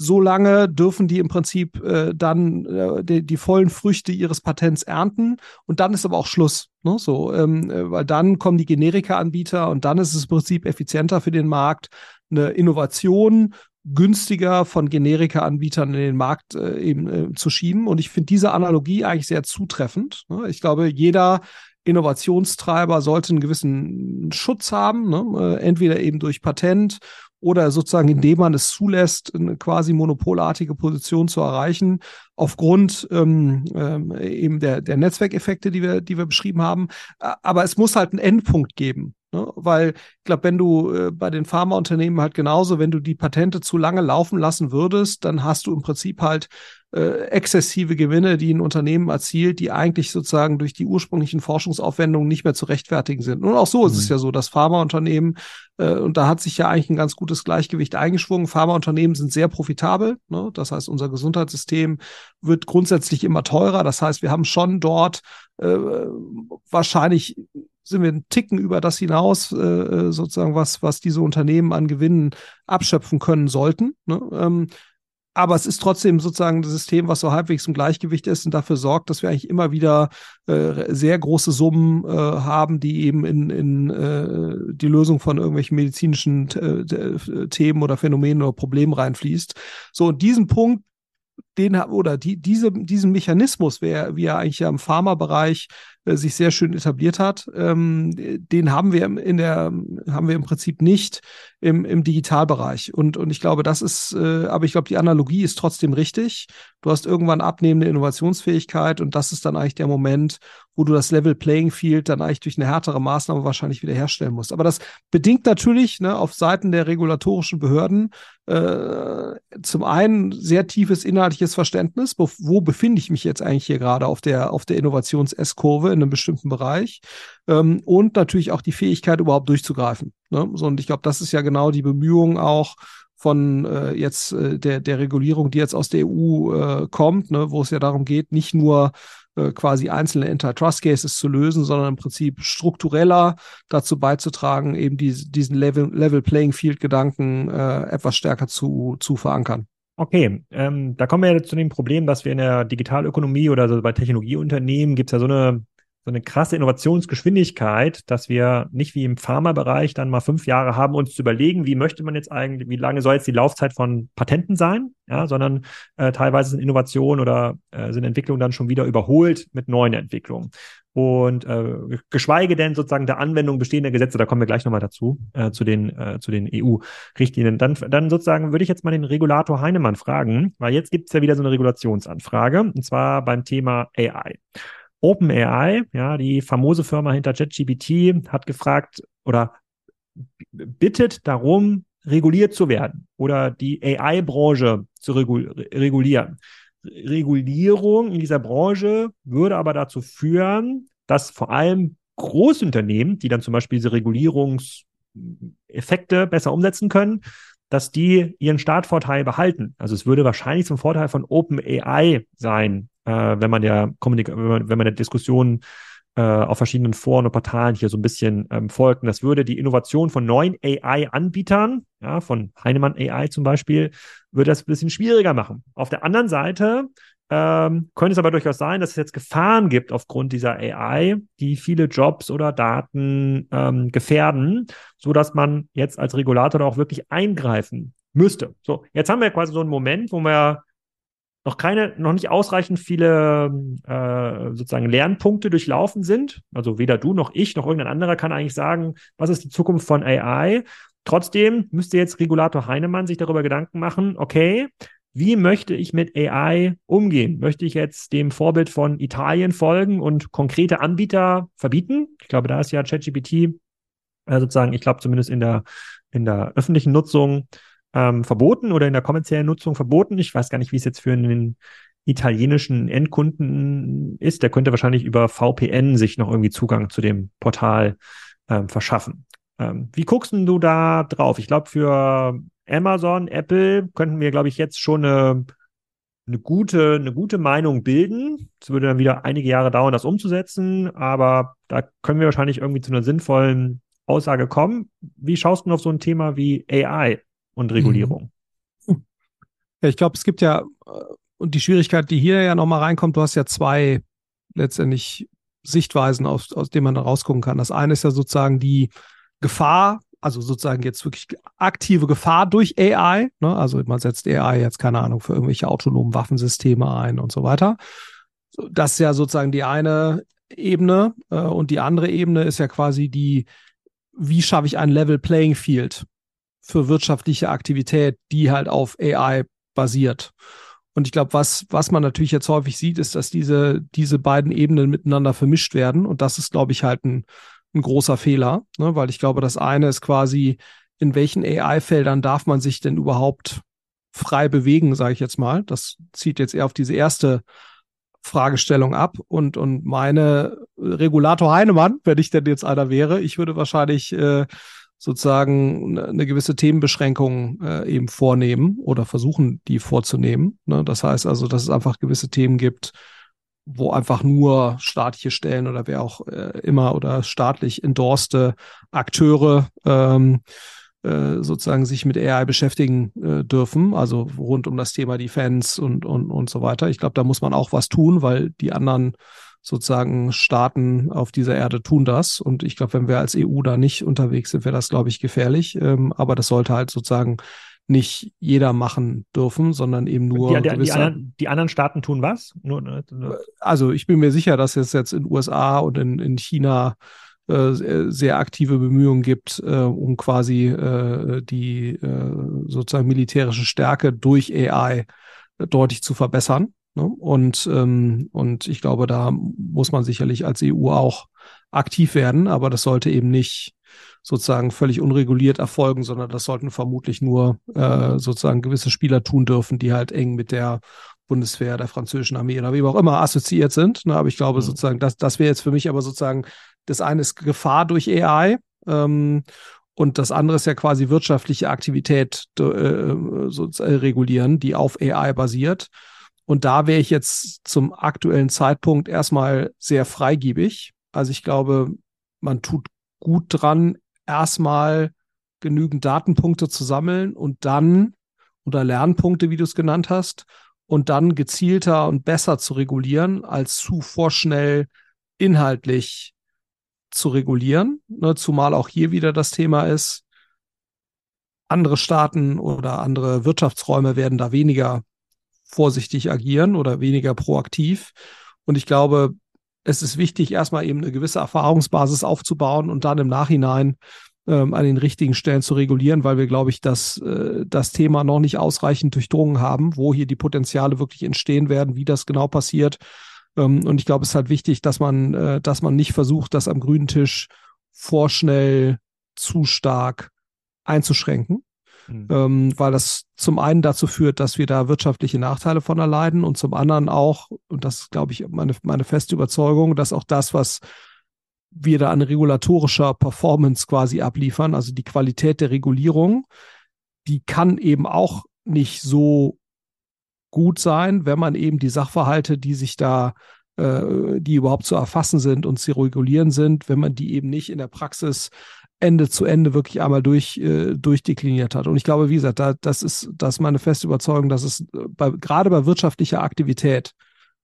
so lange dürfen die im Prinzip äh, dann äh, die, die, vollen Früchte ihres Patents ernten und dann ist aber auch Schluss. Ne? So, ähm, äh, weil dann kommen die Generika-Anbieter und dann ist es im Prinzip effizienter für den Markt, eine Innovation günstiger von Generika-Anbietern in den Markt äh, eben äh, zu schieben. Und ich finde diese Analogie eigentlich sehr zutreffend. Ne? Ich glaube, jeder Innovationstreiber sollte einen gewissen Schutz haben, ne? Äh, entweder eben durch Patent oder sozusagen indem man es zulässt, eine quasi monopolartige Position zu erreichen, aufgrund ähm, ähm, eben der, der Netzwerkeffekte, die wir, die wir beschrieben haben. Aber es muss halt einen Endpunkt geben. Ne? Weil ich glaube, wenn du äh, bei den Pharmaunternehmen halt genauso, wenn du die Patente zu lange laufen lassen würdest, dann hast du im Prinzip halt äh, exzessive Gewinne, die ein Unternehmen erzielt, die eigentlich sozusagen durch die ursprünglichen Forschungsaufwendungen nicht mehr zu rechtfertigen sind. Und auch so ist mhm. es ja so, dass Pharmaunternehmen, äh, und da hat sich ja eigentlich ein ganz gutes Gleichgewicht eingeschwungen, Pharmaunternehmen sind sehr profitabel. Ne? Das heißt, unser Gesundheitssystem wird grundsätzlich immer teurer. Das heißt, wir haben schon dort äh, wahrscheinlich sind wir einen Ticken über das hinaus, äh, sozusagen, was, was diese Unternehmen an Gewinnen abschöpfen können sollten. Ne? Ähm, aber es ist trotzdem sozusagen ein System, was so halbwegs im Gleichgewicht ist und dafür sorgt, dass wir eigentlich immer wieder äh, sehr große Summen äh, haben, die eben in, in äh, die Lösung von irgendwelchen medizinischen äh, Themen oder Phänomenen oder Problemen reinfließt. So, und diesen Punkt den oder die, diese, diesen Mechanismus, wer, wie er eigentlich ja im Pharmabereich äh, sich sehr schön etabliert hat, ähm, den haben wir in der, haben wir im Prinzip nicht im, im Digitalbereich. Und, und ich glaube, das ist, äh, aber ich glaube, die Analogie ist trotzdem richtig. Du hast irgendwann abnehmende Innovationsfähigkeit und das ist dann eigentlich der Moment, wo du das Level Playing Field dann eigentlich durch eine härtere Maßnahme wahrscheinlich wieder herstellen musst. Aber das bedingt natürlich ne, auf Seiten der regulatorischen Behörden äh, zum einen sehr tiefes inhaltliches Verständnis, wo, befinde ich mich jetzt eigentlich hier gerade auf der, auf der Innovations-S-Kurve in einem bestimmten Bereich ähm, und natürlich auch die Fähigkeit, überhaupt durchzugreifen. Ne? So, und ich glaube, das ist ja genau die Bemühung auch von äh, jetzt äh, der, der Regulierung, die jetzt aus der EU äh, kommt, ne, wo es ja darum geht, nicht nur äh, quasi einzelne Antitrust-Cases zu lösen, sondern im Prinzip struktureller dazu beizutragen, eben die, diesen Level, Level Playing Field-Gedanken äh, etwas stärker zu, zu verankern. Okay, ähm, da kommen wir ja zu dem Problem, dass wir in der Digitalökonomie oder so bei Technologieunternehmen gibt es ja so eine so eine krasse Innovationsgeschwindigkeit, dass wir nicht wie im Pharmabereich dann mal fünf Jahre haben, uns zu überlegen, wie möchte man jetzt eigentlich, wie lange soll jetzt die Laufzeit von Patenten sein, ja, sondern äh, teilweise sind Innovationen oder äh, sind Entwicklungen dann schon wieder überholt mit neuen Entwicklungen. Und äh, geschweige denn sozusagen der Anwendung bestehender Gesetze, da kommen wir gleich nochmal dazu, äh, zu den, äh, zu den EU-Richtlinien. Dann, dann sozusagen würde ich jetzt mal den Regulator Heinemann fragen, weil jetzt gibt es ja wieder so eine Regulationsanfrage, und zwar beim Thema AI. OpenAI, ja, die famose Firma hinter ChatGPT, hat gefragt oder bittet darum, reguliert zu werden oder die AI-Branche zu regulieren. Regulierung in dieser Branche würde aber dazu führen, dass vor allem Großunternehmen, die dann zum Beispiel diese Regulierungseffekte besser umsetzen können, dass die ihren Startvorteil behalten. Also es würde wahrscheinlich zum Vorteil von OpenAI sein, äh, wenn man der Kommunik wenn man, wenn man der Diskussion äh, auf verschiedenen Foren und Portalen hier so ein bisschen ähm, folgt. das würde die Innovation von neuen AI-Anbietern, ja, von Heinemann AI zum Beispiel, würde das ein bisschen schwieriger machen. Auf der anderen Seite ähm, könnte es aber durchaus sein, dass es jetzt Gefahren gibt aufgrund dieser AI, die viele Jobs oder Daten ähm, gefährden, so man jetzt als Regulator auch wirklich eingreifen müsste. So, jetzt haben wir quasi so einen Moment, wo wir noch keine, noch nicht ausreichend viele äh, sozusagen Lernpunkte durchlaufen sind. Also weder du noch ich noch irgendein anderer kann eigentlich sagen, was ist die Zukunft von AI. Trotzdem müsste jetzt Regulator Heinemann sich darüber Gedanken machen, okay, wie möchte ich mit AI umgehen? Möchte ich jetzt dem Vorbild von Italien folgen und konkrete Anbieter verbieten? Ich glaube, da ist ja ChatGPT äh, sozusagen, ich glaube zumindest in der, in der öffentlichen Nutzung ähm, verboten oder in der kommerziellen Nutzung verboten. Ich weiß gar nicht, wie es jetzt für einen italienischen Endkunden ist. Der könnte wahrscheinlich über VPN sich noch irgendwie Zugang zu dem Portal ähm, verschaffen. Ähm, wie guckst du da drauf? Ich glaube, für Amazon, Apple könnten wir, glaube ich, jetzt schon eine, eine, gute, eine gute Meinung bilden. Es würde dann wieder einige Jahre dauern, das umzusetzen, aber da können wir wahrscheinlich irgendwie zu einer sinnvollen Aussage kommen. Wie schaust du auf so ein Thema wie AI? Und Regulierung. Ja, ich glaube, es gibt ja, äh, und die Schwierigkeit, die hier ja nochmal reinkommt, du hast ja zwei letztendlich Sichtweisen, aus, aus denen man da rausgucken kann. Das eine ist ja sozusagen die Gefahr, also sozusagen jetzt wirklich aktive Gefahr durch AI. Ne? Also man setzt AI jetzt, keine Ahnung, für irgendwelche autonomen Waffensysteme ein und so weiter. Das ist ja sozusagen die eine Ebene. Äh, und die andere Ebene ist ja quasi die, wie schaffe ich ein Level Playing Field? Für wirtschaftliche Aktivität, die halt auf AI basiert. Und ich glaube, was, was man natürlich jetzt häufig sieht, ist, dass diese, diese beiden Ebenen miteinander vermischt werden. Und das ist, glaube ich, halt ein, ein großer Fehler, ne? weil ich glaube, das eine ist quasi, in welchen AI-Feldern darf man sich denn überhaupt frei bewegen, sage ich jetzt mal. Das zieht jetzt eher auf diese erste Fragestellung ab. Und, und meine Regulator Heinemann, wenn ich denn jetzt einer wäre, ich würde wahrscheinlich äh, sozusagen eine gewisse Themenbeschränkung äh, eben vornehmen oder versuchen, die vorzunehmen. Ne? Das heißt also, dass es einfach gewisse Themen gibt, wo einfach nur staatliche Stellen oder wer auch äh, immer oder staatlich endorste Akteure ähm, äh, sozusagen sich mit AI beschäftigen äh, dürfen, also rund um das Thema Defense und, und, und so weiter. Ich glaube, da muss man auch was tun, weil die anderen sozusagen Staaten auf dieser Erde tun das. Und ich glaube, wenn wir als EU da nicht unterwegs sind, wäre das, glaube ich, gefährlich. Ähm, aber das sollte halt sozusagen nicht jeder machen dürfen, sondern eben nur die, die, gewisse, die, anderen, die anderen Staaten tun was? Nur, nur. Also ich bin mir sicher, dass es jetzt in USA und in, in China äh, sehr aktive Bemühungen gibt, äh, um quasi äh, die äh, sozusagen militärische Stärke durch AI deutlich zu verbessern. Ne? Und, ähm, und ich glaube, da muss man sicherlich als EU auch aktiv werden, aber das sollte eben nicht sozusagen völlig unreguliert erfolgen, sondern das sollten vermutlich nur äh, sozusagen gewisse Spieler tun dürfen, die halt eng mit der Bundeswehr, der französischen Armee oder wie auch immer assoziiert sind. Ne? Aber ich glaube mhm. sozusagen, das, das wäre jetzt für mich aber sozusagen, das eine ist Gefahr durch AI ähm, und das andere ist ja quasi wirtschaftliche Aktivität äh, so, äh, regulieren, die auf AI basiert. Und da wäre ich jetzt zum aktuellen Zeitpunkt erstmal sehr freigiebig. Also ich glaube, man tut gut dran, erstmal genügend Datenpunkte zu sammeln und dann oder Lernpunkte, wie du es genannt hast, und dann gezielter und besser zu regulieren, als zu vorschnell inhaltlich zu regulieren. Ne, zumal auch hier wieder das Thema ist, andere Staaten oder andere Wirtschaftsräume werden da weniger vorsichtig agieren oder weniger proaktiv. Und ich glaube, es ist wichtig, erstmal eben eine gewisse Erfahrungsbasis aufzubauen und dann im Nachhinein ähm, an den richtigen Stellen zu regulieren, weil wir, glaube ich, das, äh, das Thema noch nicht ausreichend durchdrungen haben, wo hier die Potenziale wirklich entstehen werden, wie das genau passiert. Ähm, und ich glaube, es ist halt wichtig, dass man, äh, dass man nicht versucht, das am grünen Tisch vorschnell zu stark einzuschränken, mhm. ähm, weil das zum einen dazu führt, dass wir da wirtschaftliche Nachteile von erleiden und zum anderen auch, und das ist, glaube ich, meine, meine feste Überzeugung, dass auch das, was wir da an regulatorischer Performance quasi abliefern, also die Qualität der Regulierung, die kann eben auch nicht so gut sein, wenn man eben die Sachverhalte, die sich da, äh, die überhaupt zu erfassen sind und zu regulieren sind, wenn man die eben nicht in der Praxis Ende zu Ende wirklich einmal durch, äh, durchdekliniert hat. Und ich glaube, wie gesagt, da, das ist, das ist meine feste Überzeugung, dass es bei, gerade bei wirtschaftlicher Aktivität,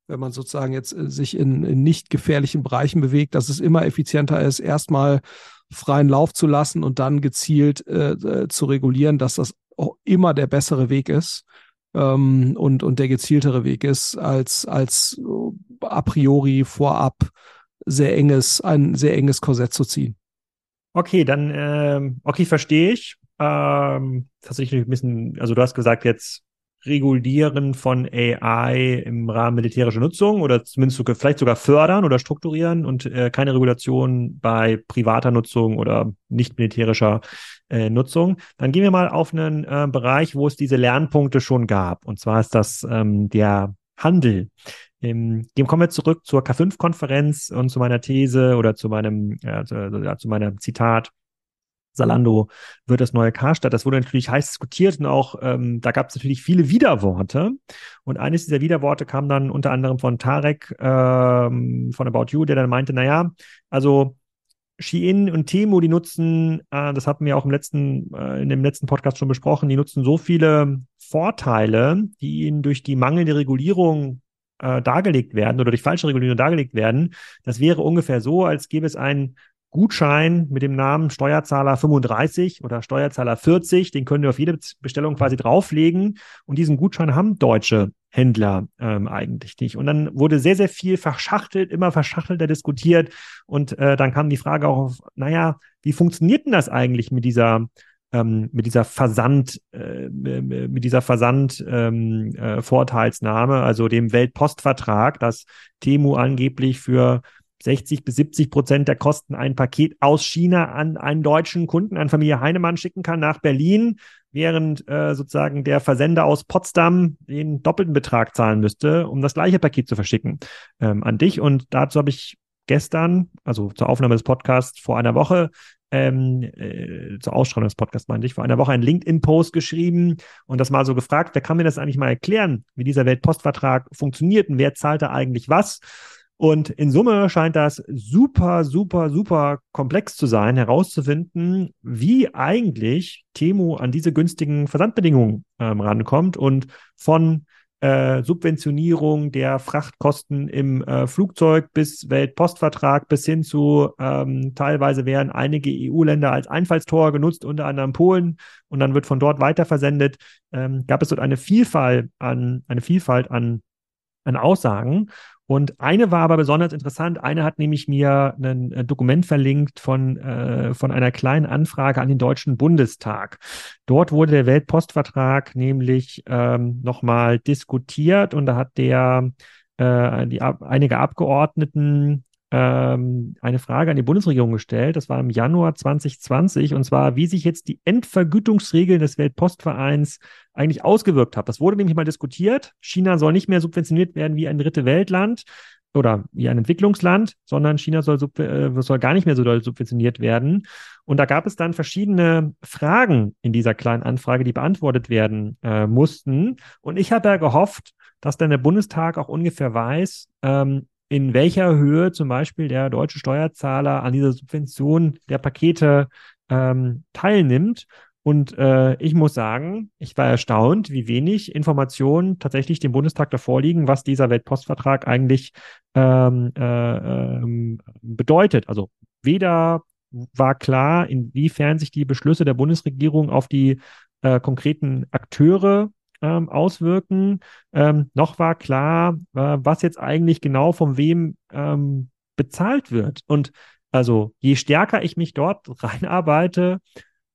wenn man sozusagen jetzt äh, sich in, in nicht gefährlichen Bereichen bewegt, dass es immer effizienter ist, erstmal freien Lauf zu lassen und dann gezielt äh, äh zu regulieren, dass das auch immer der bessere Weg ist ähm, und, und der gezieltere Weg ist, als, als a priori vorab sehr enges, ein sehr enges Korsett zu ziehen. Okay, dann, ähm, okay, verstehe ich. Ähm, tatsächlich ein bisschen, also du hast gesagt jetzt Regulieren von AI im Rahmen militärischer Nutzung oder zumindest sogar, vielleicht sogar fördern oder strukturieren und äh, keine Regulation bei privater Nutzung oder nicht militärischer äh, Nutzung. Dann gehen wir mal auf einen äh, Bereich, wo es diese Lernpunkte schon gab. Und zwar ist das ähm, der Handel. Ähm, dem kommen wir zurück zur K5-Konferenz und zu meiner These oder zu meinem, äh, zu, äh, zu meinem Zitat. Salando wird das neue Karstadt. Das wurde natürlich heiß diskutiert und auch ähm, da gab es natürlich viele Widerworte. Und eines dieser Widerworte kam dann unter anderem von Tarek ähm, von About You, der dann meinte, naja, also Shein und Temu, die nutzen, äh, das hatten wir auch im letzten, äh, in dem letzten Podcast schon besprochen, die nutzen so viele Vorteile, die ihnen durch die mangelnde Regulierung äh, dargelegt werden oder durch falsche Regulierung dargelegt werden. Das wäre ungefähr so, als gäbe es einen Gutschein mit dem Namen Steuerzahler 35 oder Steuerzahler 40, den können wir auf jede Bestellung quasi drauflegen. Und diesen Gutschein haben deutsche Händler ähm, eigentlich nicht. Und dann wurde sehr, sehr viel verschachtelt, immer verschachtelter diskutiert. Und äh, dann kam die Frage auch auf, naja, wie funktioniert denn das eigentlich mit dieser ähm, mit dieser Versand, äh, mit dieser Versand ähm, äh, also dem Weltpostvertrag, dass Temu angeblich für 60 bis 70 Prozent der Kosten ein Paket aus China an einen deutschen Kunden, an Familie Heinemann schicken kann nach Berlin, während äh, sozusagen der Versender aus Potsdam den doppelten Betrag zahlen müsste, um das gleiche Paket zu verschicken ähm, an dich. Und dazu habe ich gestern, also zur Aufnahme des Podcasts vor einer Woche, ähm, äh, zur Ausstrahlung des Podcasts meinte ich, vor einer Woche einen LinkedIn-Post geschrieben und das mal so gefragt, wer kann mir das eigentlich mal erklären, wie dieser Weltpostvertrag funktioniert und wer zahlt da eigentlich was? Und in Summe scheint das super, super, super komplex zu sein, herauszufinden, wie eigentlich Temu an diese günstigen Versandbedingungen ähm, rankommt und von äh, Subventionierung der Frachtkosten im äh, Flugzeug bis Weltpostvertrag bis hin zu ähm, teilweise werden einige EU-Länder als Einfallstor genutzt, unter anderem Polen, und dann wird von dort weiterversendet. Ähm, gab es dort eine Vielfalt an, eine Vielfalt an, an Aussagen. Und eine war aber besonders interessant. Eine hat nämlich mir ein äh, Dokument verlinkt von, äh, von einer kleinen Anfrage an den Deutschen Bundestag. Dort wurde der Weltpostvertrag nämlich ähm, nochmal diskutiert und da hat der äh, die, einige Abgeordneten ähm, eine Frage an die Bundesregierung gestellt. Das war im Januar 2020 und zwar, wie sich jetzt die Endvergütungsregeln des Weltpostvereins eigentlich ausgewirkt haben. Das wurde nämlich mal diskutiert. China soll nicht mehr subventioniert werden wie ein dritte Weltland oder wie ein Entwicklungsland, sondern China soll, äh, soll gar nicht mehr so doll subventioniert werden. Und da gab es dann verschiedene Fragen in dieser kleinen Anfrage, die beantwortet werden äh, mussten. Und ich habe ja gehofft, dass dann der Bundestag auch ungefähr weiß, ähm, in welcher Höhe zum Beispiel der deutsche Steuerzahler an dieser Subvention der Pakete ähm, teilnimmt. Und äh, ich muss sagen, ich war erstaunt, wie wenig Informationen tatsächlich dem Bundestag davor liegen, was dieser Weltpostvertrag eigentlich ähm, äh, ähm, bedeutet. Also weder war klar, inwiefern sich die Beschlüsse der Bundesregierung auf die äh, konkreten Akteure ähm, auswirken. Ähm, noch war klar, äh, was jetzt eigentlich genau von wem ähm, bezahlt wird. Und also je stärker ich mich dort reinarbeite,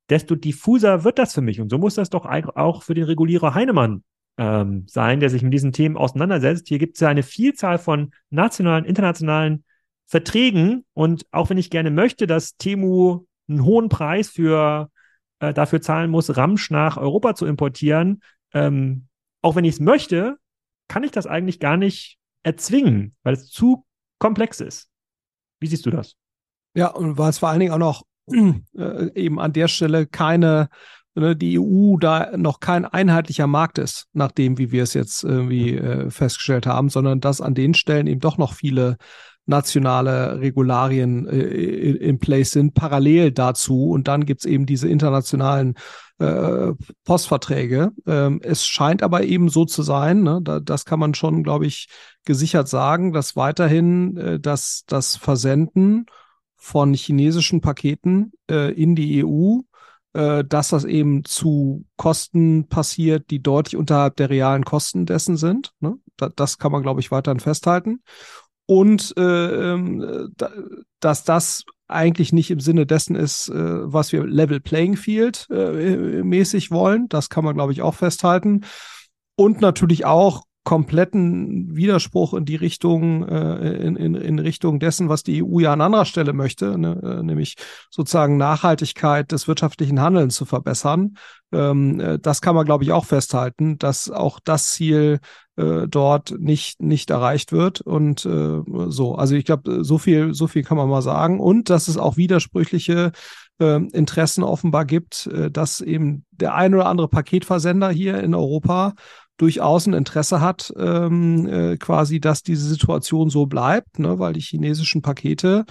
desto diffuser wird das für mich. Und so muss das doch auch für den Regulierer Heinemann ähm, sein, der sich mit diesen Themen auseinandersetzt. Hier gibt es ja eine Vielzahl von nationalen, internationalen Verträgen. Und auch wenn ich gerne möchte, dass Temu einen hohen Preis für äh, dafür zahlen muss, Ramsch nach Europa zu importieren, ähm, auch wenn ich es möchte, kann ich das eigentlich gar nicht erzwingen, weil es zu komplex ist. Wie siehst du das? Ja, und weil es vor allen Dingen auch noch äh, eben an der Stelle keine, ne, die EU da noch kein einheitlicher Markt ist, nach dem, wie wir es jetzt irgendwie äh, festgestellt haben, sondern dass an den Stellen eben doch noch viele nationale Regularien äh, in place sind, parallel dazu. Und dann gibt's eben diese internationalen äh, Postverträge. Ähm, es scheint aber eben so zu sein, ne, da, das kann man schon, glaube ich, gesichert sagen, dass weiterhin äh, das, das Versenden von chinesischen Paketen äh, in die EU, äh, dass das eben zu Kosten passiert, die deutlich unterhalb der realen Kosten dessen sind. Ne? Da, das kann man, glaube ich, weiterhin festhalten. Und äh, ähm, da, dass das eigentlich nicht im Sinne dessen ist, äh, was wir Level Playing Field äh, mäßig wollen. Das kann man, glaube ich, auch festhalten. Und natürlich auch kompletten Widerspruch in die Richtung, äh, in, in, in Richtung dessen, was die EU ja an anderer Stelle möchte, ne? äh, nämlich sozusagen Nachhaltigkeit des wirtschaftlichen Handelns zu verbessern. Ähm, äh, das kann man, glaube ich, auch festhalten, dass auch das Ziel äh, dort nicht, nicht erreicht wird. Und äh, so, also ich glaube, so viel, so viel kann man mal sagen. Und dass es auch widersprüchliche äh, Interessen offenbar gibt, äh, dass eben der ein oder andere Paketversender hier in Europa durchaus ein Interesse hat, ähm, äh, quasi, dass diese Situation so bleibt, ne, weil die chinesischen Pakete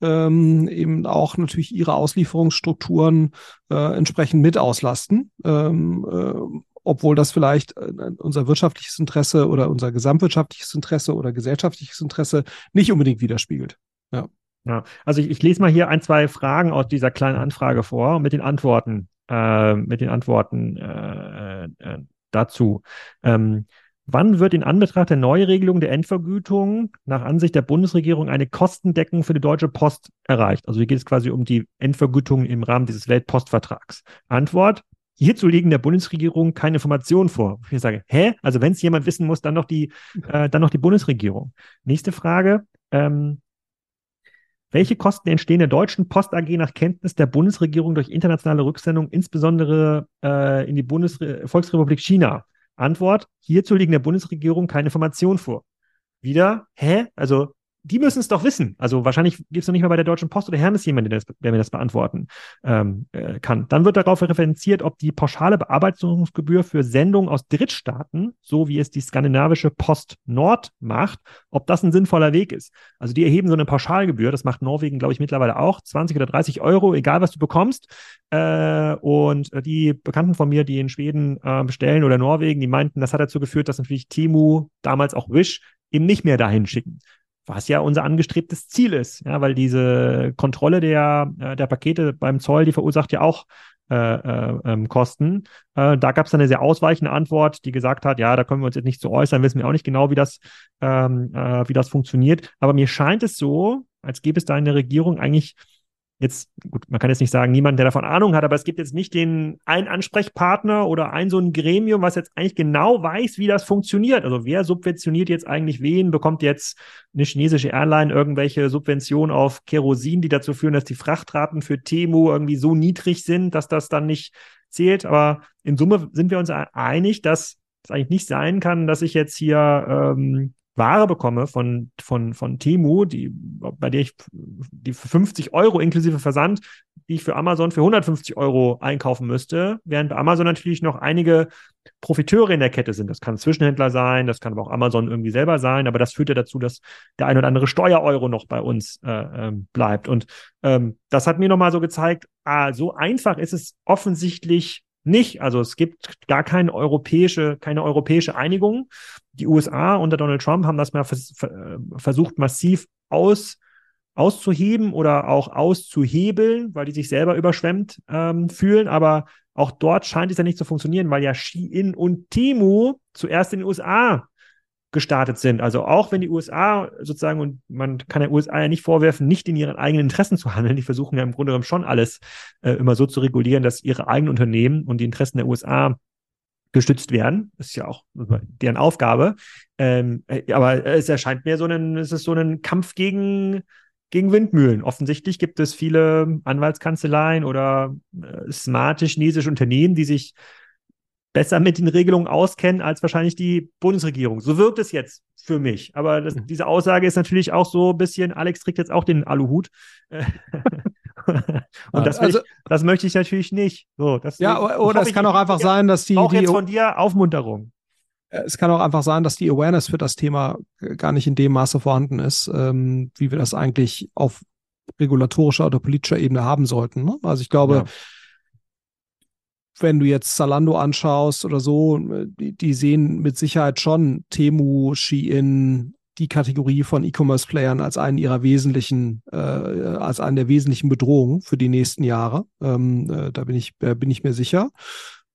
ähm, eben auch natürlich ihre Auslieferungsstrukturen äh, entsprechend mit auslasten. Ähm, äh, obwohl das vielleicht äh, unser wirtschaftliches Interesse oder unser gesamtwirtschaftliches Interesse oder gesellschaftliches Interesse nicht unbedingt widerspiegelt. Ja. Ja, also ich, ich lese mal hier ein, zwei Fragen aus dieser kleinen Anfrage vor mit den Antworten, äh, mit den Antworten äh, äh, dazu. Ähm, wann wird in Anbetracht der Neuregelung der Endvergütung nach Ansicht der Bundesregierung eine Kostendeckung für die Deutsche Post erreicht? Also hier geht es quasi um die Endvergütung im Rahmen dieses Weltpostvertrags. Antwort, Hierzu liegen der Bundesregierung keine Informationen vor. Ich sage, hä? Also wenn es jemand wissen muss, dann noch die, äh, dann noch die Bundesregierung. Nächste Frage. Ähm, welche Kosten entstehen der Deutschen Post AG nach Kenntnis der Bundesregierung durch internationale Rücksendung, insbesondere äh, in die Bundesre Volksrepublik China? Antwort, hierzu liegen der Bundesregierung keine Informationen vor. Wieder, hä? Also die müssen es doch wissen. Also wahrscheinlich gibt es noch nicht mal bei der Deutschen Post oder Hermes jemanden, der, das, der mir das beantworten ähm, äh, kann. Dann wird darauf referenziert, ob die pauschale Bearbeitungsgebühr für Sendungen aus Drittstaaten, so wie es die skandinavische Post Nord macht, ob das ein sinnvoller Weg ist. Also die erheben so eine Pauschalgebühr, das macht Norwegen, glaube ich, mittlerweile auch, 20 oder 30 Euro, egal was du bekommst. Äh, und die Bekannten von mir, die in Schweden äh, bestellen oder Norwegen, die meinten, das hat dazu geführt, dass natürlich Temu, damals auch Wish, eben nicht mehr dahin schicken was ja unser angestrebtes Ziel ist, ja, weil diese Kontrolle der, äh, der Pakete beim Zoll, die verursacht ja auch äh, äh, ähm, Kosten. Äh, da gab es eine sehr ausweichende Antwort, die gesagt hat, ja, da können wir uns jetzt nicht zu so äußern, wissen wir auch nicht genau, wie das, ähm, äh, wie das funktioniert. Aber mir scheint es so, als gäbe es da in der Regierung eigentlich jetzt, gut, man kann jetzt nicht sagen, niemand, der davon Ahnung hat, aber es gibt jetzt nicht den einen Ansprechpartner oder ein so ein Gremium, was jetzt eigentlich genau weiß, wie das funktioniert. Also wer subventioniert jetzt eigentlich wen? Bekommt jetzt eine chinesische Airline irgendwelche Subventionen auf Kerosin, die dazu führen, dass die Frachtraten für Temu irgendwie so niedrig sind, dass das dann nicht zählt. Aber in Summe sind wir uns einig, dass es eigentlich nicht sein kann, dass ich jetzt hier ähm, Ware bekomme von, von, von Temu, die, bei der ich die für 50 Euro inklusive Versand, die ich für Amazon für 150 Euro einkaufen müsste, während bei Amazon natürlich noch einige Profiteure in der Kette sind. Das kann Zwischenhändler sein, das kann aber auch Amazon irgendwie selber sein, aber das führt ja dazu, dass der ein oder andere Steuereuro noch bei uns äh, ähm, bleibt. Und ähm, das hat mir nochmal so gezeigt, ah, so einfach ist es offensichtlich nicht. Also es gibt gar keine europäische, keine europäische Einigung. Die USA unter Donald Trump haben das mal vers versucht, massiv aus, auszuheben oder auch auszuhebeln, weil die sich selber überschwemmt ähm, fühlen. Aber auch dort scheint es ja nicht zu funktionieren, weil ja Shein und Temu zuerst in den USA gestartet sind. Also auch wenn die USA sozusagen, und man kann der USA ja nicht vorwerfen, nicht in ihren eigenen Interessen zu handeln, die versuchen ja im Grunde genommen schon alles äh, immer so zu regulieren, dass ihre eigenen Unternehmen und die Interessen der USA gestützt werden. Das ist ja auch deren Aufgabe. Ähm, äh, aber es erscheint mir so ein, es ist so ein Kampf gegen, gegen Windmühlen. Offensichtlich gibt es viele Anwaltskanzleien oder äh, smarte chinesische Unternehmen, die sich besser mit den Regelungen auskennen als wahrscheinlich die Bundesregierung. So wirkt es jetzt für mich. Aber das, mhm. diese Aussage ist natürlich auch so ein bisschen, Alex trägt jetzt auch den Aluhut. Und das, also, ich, das möchte ich natürlich nicht. So, das, ja, oder es kann auch einfach sein, dass die. Auch die, jetzt von dir Aufmunterung. Es kann auch einfach sein, dass die Awareness für das Thema gar nicht in dem Maße vorhanden ist, ähm, wie wir das eigentlich auf regulatorischer oder politischer Ebene haben sollten. Ne? Also ich glaube, ja wenn du jetzt Zalando anschaust oder so, die, die sehen mit Sicherheit schon Temu, Shein, die Kategorie von E-Commerce-Playern als einen ihrer wesentlichen, äh, als einen der wesentlichen Bedrohungen für die nächsten Jahre. Ähm, äh, da bin ich, äh, bin ich mir sicher.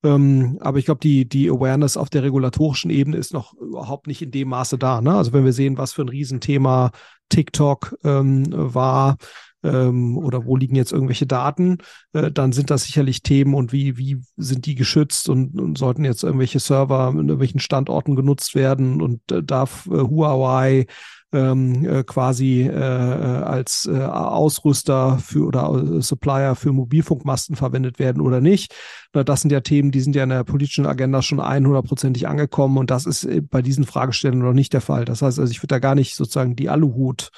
Ähm, aber ich glaube, die, die Awareness auf der regulatorischen Ebene ist noch überhaupt nicht in dem Maße da. Ne? Also wenn wir sehen, was für ein Riesenthema TikTok ähm, war, ähm, oder wo liegen jetzt irgendwelche Daten, äh, dann sind das sicherlich Themen und wie, wie sind die geschützt und, und sollten jetzt irgendwelche Server in irgendwelchen Standorten genutzt werden und äh, darf äh, Huawei ähm, äh, quasi äh, äh als äh, Ausrüster für oder äh, Supplier für Mobilfunkmasten verwendet werden oder nicht. Das sind ja Themen, die sind ja in der politischen Agenda schon 100%ig angekommen und das ist bei diesen Fragestellungen noch nicht der Fall. Das heißt also, ich würde da gar nicht sozusagen die Aluhut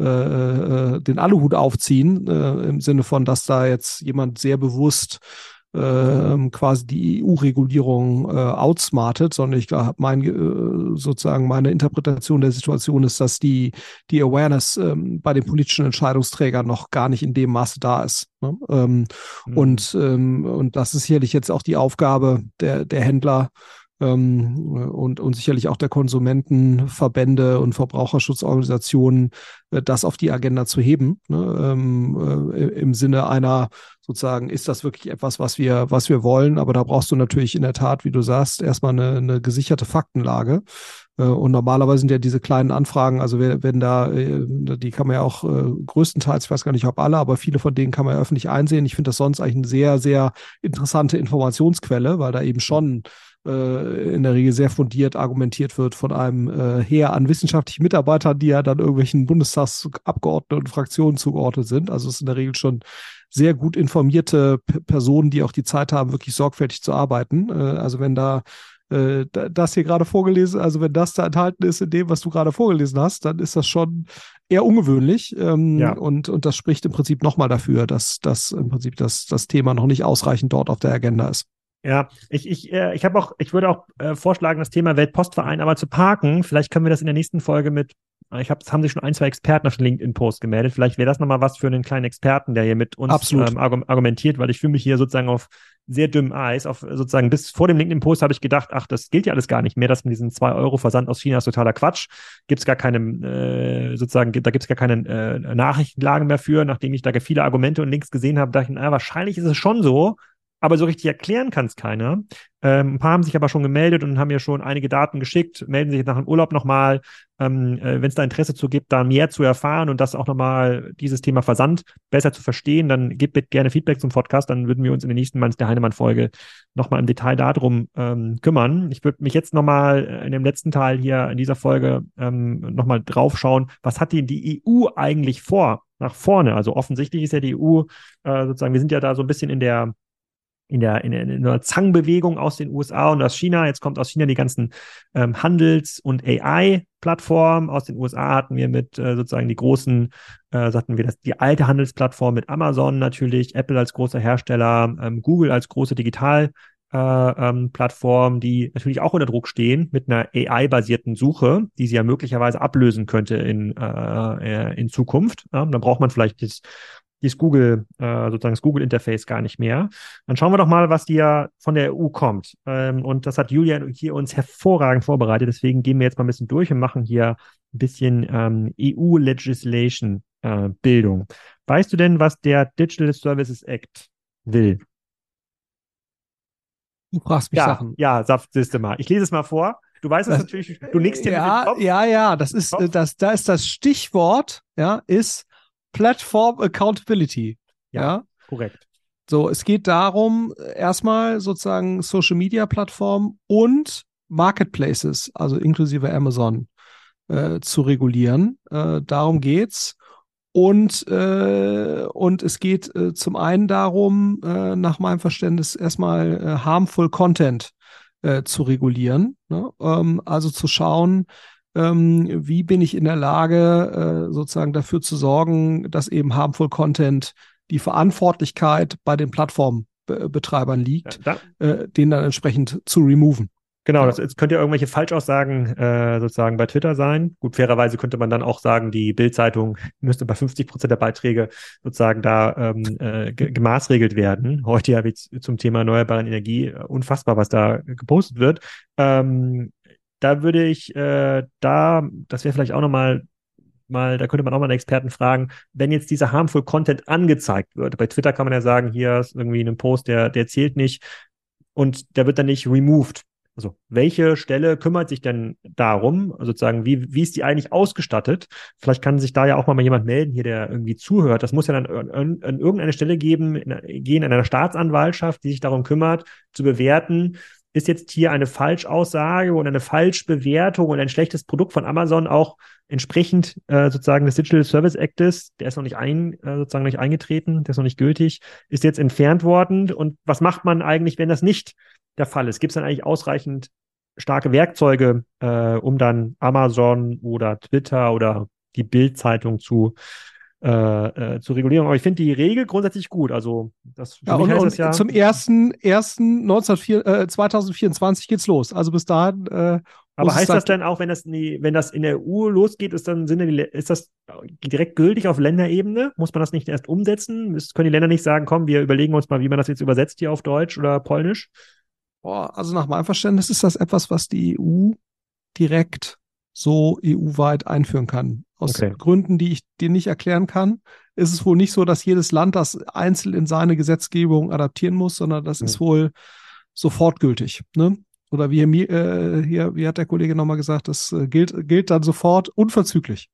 äh, äh, den Aluhut aufziehen, äh, im Sinne von, dass da jetzt jemand sehr bewusst äh, quasi die EU-Regulierung äh, outsmartet, sondern ich glaube, mein, äh, sozusagen meine Interpretation der Situation ist, dass die, die Awareness ähm, bei den politischen Entscheidungsträgern noch gar nicht in dem Maße da ist. Ne? Ähm, mhm. und, ähm, und das ist sicherlich jetzt auch die Aufgabe der, der Händler, und, und sicherlich auch der Konsumentenverbände und Verbraucherschutzorganisationen, äh, das auf die Agenda zu heben, ne? ähm, äh, im Sinne einer sozusagen, ist das wirklich etwas, was wir, was wir wollen? Aber da brauchst du natürlich in der Tat, wie du sagst, erstmal eine, eine gesicherte Faktenlage. Äh, und normalerweise sind ja diese kleinen Anfragen, also wenn da, die kann man ja auch größtenteils, ich weiß gar nicht, ob alle, aber viele von denen kann man ja öffentlich einsehen. Ich finde das sonst eigentlich eine sehr, sehr interessante Informationsquelle, weil da eben schon äh, in der Regel sehr fundiert argumentiert wird von einem äh, Heer an wissenschaftlichen Mitarbeitern, die ja dann irgendwelchen Bundestagsabgeordneten und Fraktionen zugeordnet sind. Also es ist in der Regel schon sehr gut informierte P Personen, die auch die Zeit haben, wirklich sorgfältig zu arbeiten. Äh, also wenn da äh, das hier gerade vorgelesen, also wenn das da enthalten ist in dem, was du gerade vorgelesen hast, dann ist das schon eher ungewöhnlich. Ähm, ja. und, und das spricht im Prinzip nochmal dafür, dass, dass im Prinzip das, das Thema noch nicht ausreichend dort auf der Agenda ist. Ja, ich, ich, äh, ich habe auch, ich würde auch äh, vorschlagen, das Thema Weltpostverein aber zu parken. Vielleicht können wir das in der nächsten Folge mit ich habe, es haben sich schon ein, zwei Experten auf den LinkedIn-Post gemeldet. Vielleicht wäre das nochmal was für einen kleinen Experten, der hier mit uns ähm, argumentiert, weil ich fühle mich hier sozusagen auf sehr dünnem Eis. Auf sozusagen bis vor dem LinkedIn-Post habe ich gedacht, ach, das gilt ja alles gar nicht mehr. Das mit diesen zwei Euro Versand aus China ist totaler Quatsch. Gibt es gar keine, äh, sozusagen, da gibt es gar keine äh, Nachrichtenlagen mehr für. Nachdem ich da viele Argumente und Links gesehen habe, dachte ich, na, wahrscheinlich ist es schon so, aber so richtig erklären kann es keiner. Ähm, ein paar haben sich aber schon gemeldet und haben mir schon einige Daten geschickt, melden sich nach dem Urlaub nochmal, ähm, äh, wenn es da Interesse zu gibt, da mehr zu erfahren und das auch nochmal dieses Thema Versand besser zu verstehen, dann gebt bitte gerne Feedback zum Podcast, dann würden wir uns in der nächsten Manns der Heinemann-Folge nochmal im Detail darum ähm, kümmern. Ich würde mich jetzt nochmal in dem letzten Teil hier in dieser Folge ähm, nochmal draufschauen, was hat denn die EU eigentlich vor? Nach vorne. Also offensichtlich ist ja die EU äh, sozusagen, wir sind ja da so ein bisschen in der in der, in, in einer Zangbewegung aus den USA und aus China. Jetzt kommt aus China die ganzen ähm, Handels- und AI-Plattformen. Aus den USA hatten wir mit äh, sozusagen die großen, äh, sagten wir das, die alte Handelsplattform mit Amazon natürlich, Apple als großer Hersteller, ähm, Google als große Digital- äh, ähm, Plattform, die natürlich auch unter Druck stehen mit einer AI-basierten Suche, die sie ja möglicherweise ablösen könnte in, äh, äh in Zukunft. Ja, dann braucht man vielleicht das dieses Google, äh, sozusagen das Google-Interface gar nicht mehr. Dann schauen wir doch mal, was dir von der EU kommt. Ähm, und das hat Julia hier uns hervorragend vorbereitet. Deswegen gehen wir jetzt mal ein bisschen durch und machen hier ein bisschen ähm, EU-Legislation-Bildung. Äh, weißt du denn, was der Digital Services Act will? Du fragst mich ja, Sachen. Ja, mal. Ich lese es mal vor. Du weißt es natürlich, du nickst hier ja, mit dem Kopf. Ja, ja, das ist, das, da ist das Stichwort, ja, ist Platform Accountability. Ja, ja, korrekt. So, es geht darum, erstmal sozusagen Social Media Plattformen und Marketplaces, also inklusive Amazon, äh, zu regulieren. Äh, darum geht's. Und, äh, und es geht äh, zum einen darum, äh, nach meinem Verständnis erstmal äh, harmful Content äh, zu regulieren. Ne? Ähm, also zu schauen, ähm, wie bin ich in der Lage, äh, sozusagen dafür zu sorgen, dass eben harmful Content die Verantwortlichkeit bei den Plattformbetreibern liegt, ja, äh, den dann entsprechend zu removen. Genau, das jetzt könnte ja irgendwelche Falschaussagen äh, sozusagen bei Twitter sein. Gut, fairerweise könnte man dann auch sagen, die Bildzeitung müsste bei 50 Prozent der Beiträge sozusagen da ähm, äh, gemaßregelt werden. Heute ja wie zum Thema erneuerbare Energie äh, unfassbar, was da gepostet wird. Ähm, da würde ich äh, da, das wäre vielleicht auch nochmal mal, da könnte man auch mal einen Experten fragen, wenn jetzt dieser harmful Content angezeigt wird. Bei Twitter kann man ja sagen, hier ist irgendwie ein Post, der, der zählt nicht und der wird dann nicht removed. Also, welche Stelle kümmert sich denn darum, sozusagen, wie, wie ist die eigentlich ausgestattet? Vielleicht kann sich da ja auch mal jemand melden hier, der irgendwie zuhört. Das muss ja dann an, an irgendeine Stelle geben, in, gehen in einer Staatsanwaltschaft, die sich darum kümmert, zu bewerten, ist jetzt hier eine Falschaussage und eine Falschbewertung und ein schlechtes Produkt von Amazon auch entsprechend äh, sozusagen des Digital Service Actes, der ist noch nicht ein, äh, sozusagen nicht eingetreten, der ist noch nicht gültig, ist jetzt entfernt worden. Und was macht man eigentlich, wenn das nicht der Fall ist? Gibt es dann eigentlich ausreichend starke Werkzeuge, äh, um dann Amazon oder Twitter oder die Bild-Zeitung zu äh, äh, zur Regulierung. Aber ich finde die Regel grundsätzlich gut. Also das, ja, und, und ja zum ersten, ersten 19, äh, 2024 geht's los. Also bis dahin. Äh, aber heißt das dann auch, wenn das, in die, wenn das in der EU losgeht, ist dann sind ist das direkt gültig auf Länderebene? Muss man das nicht erst umsetzen? können die Länder nicht sagen, komm, wir überlegen uns mal, wie man das jetzt übersetzt hier auf Deutsch oder Polnisch? Boah, also nach meinem Verständnis ist das etwas, was die EU direkt so EU-weit einführen kann. Aus okay. Gründen, die ich dir nicht erklären kann, ist es wohl nicht so, dass jedes Land das einzeln in seine Gesetzgebung adaptieren muss, sondern das mhm. ist wohl sofort gültig. Ne? Oder wie, äh, hier, wie hat der Kollege nochmal gesagt, das äh, gilt, gilt dann sofort unverzüglich.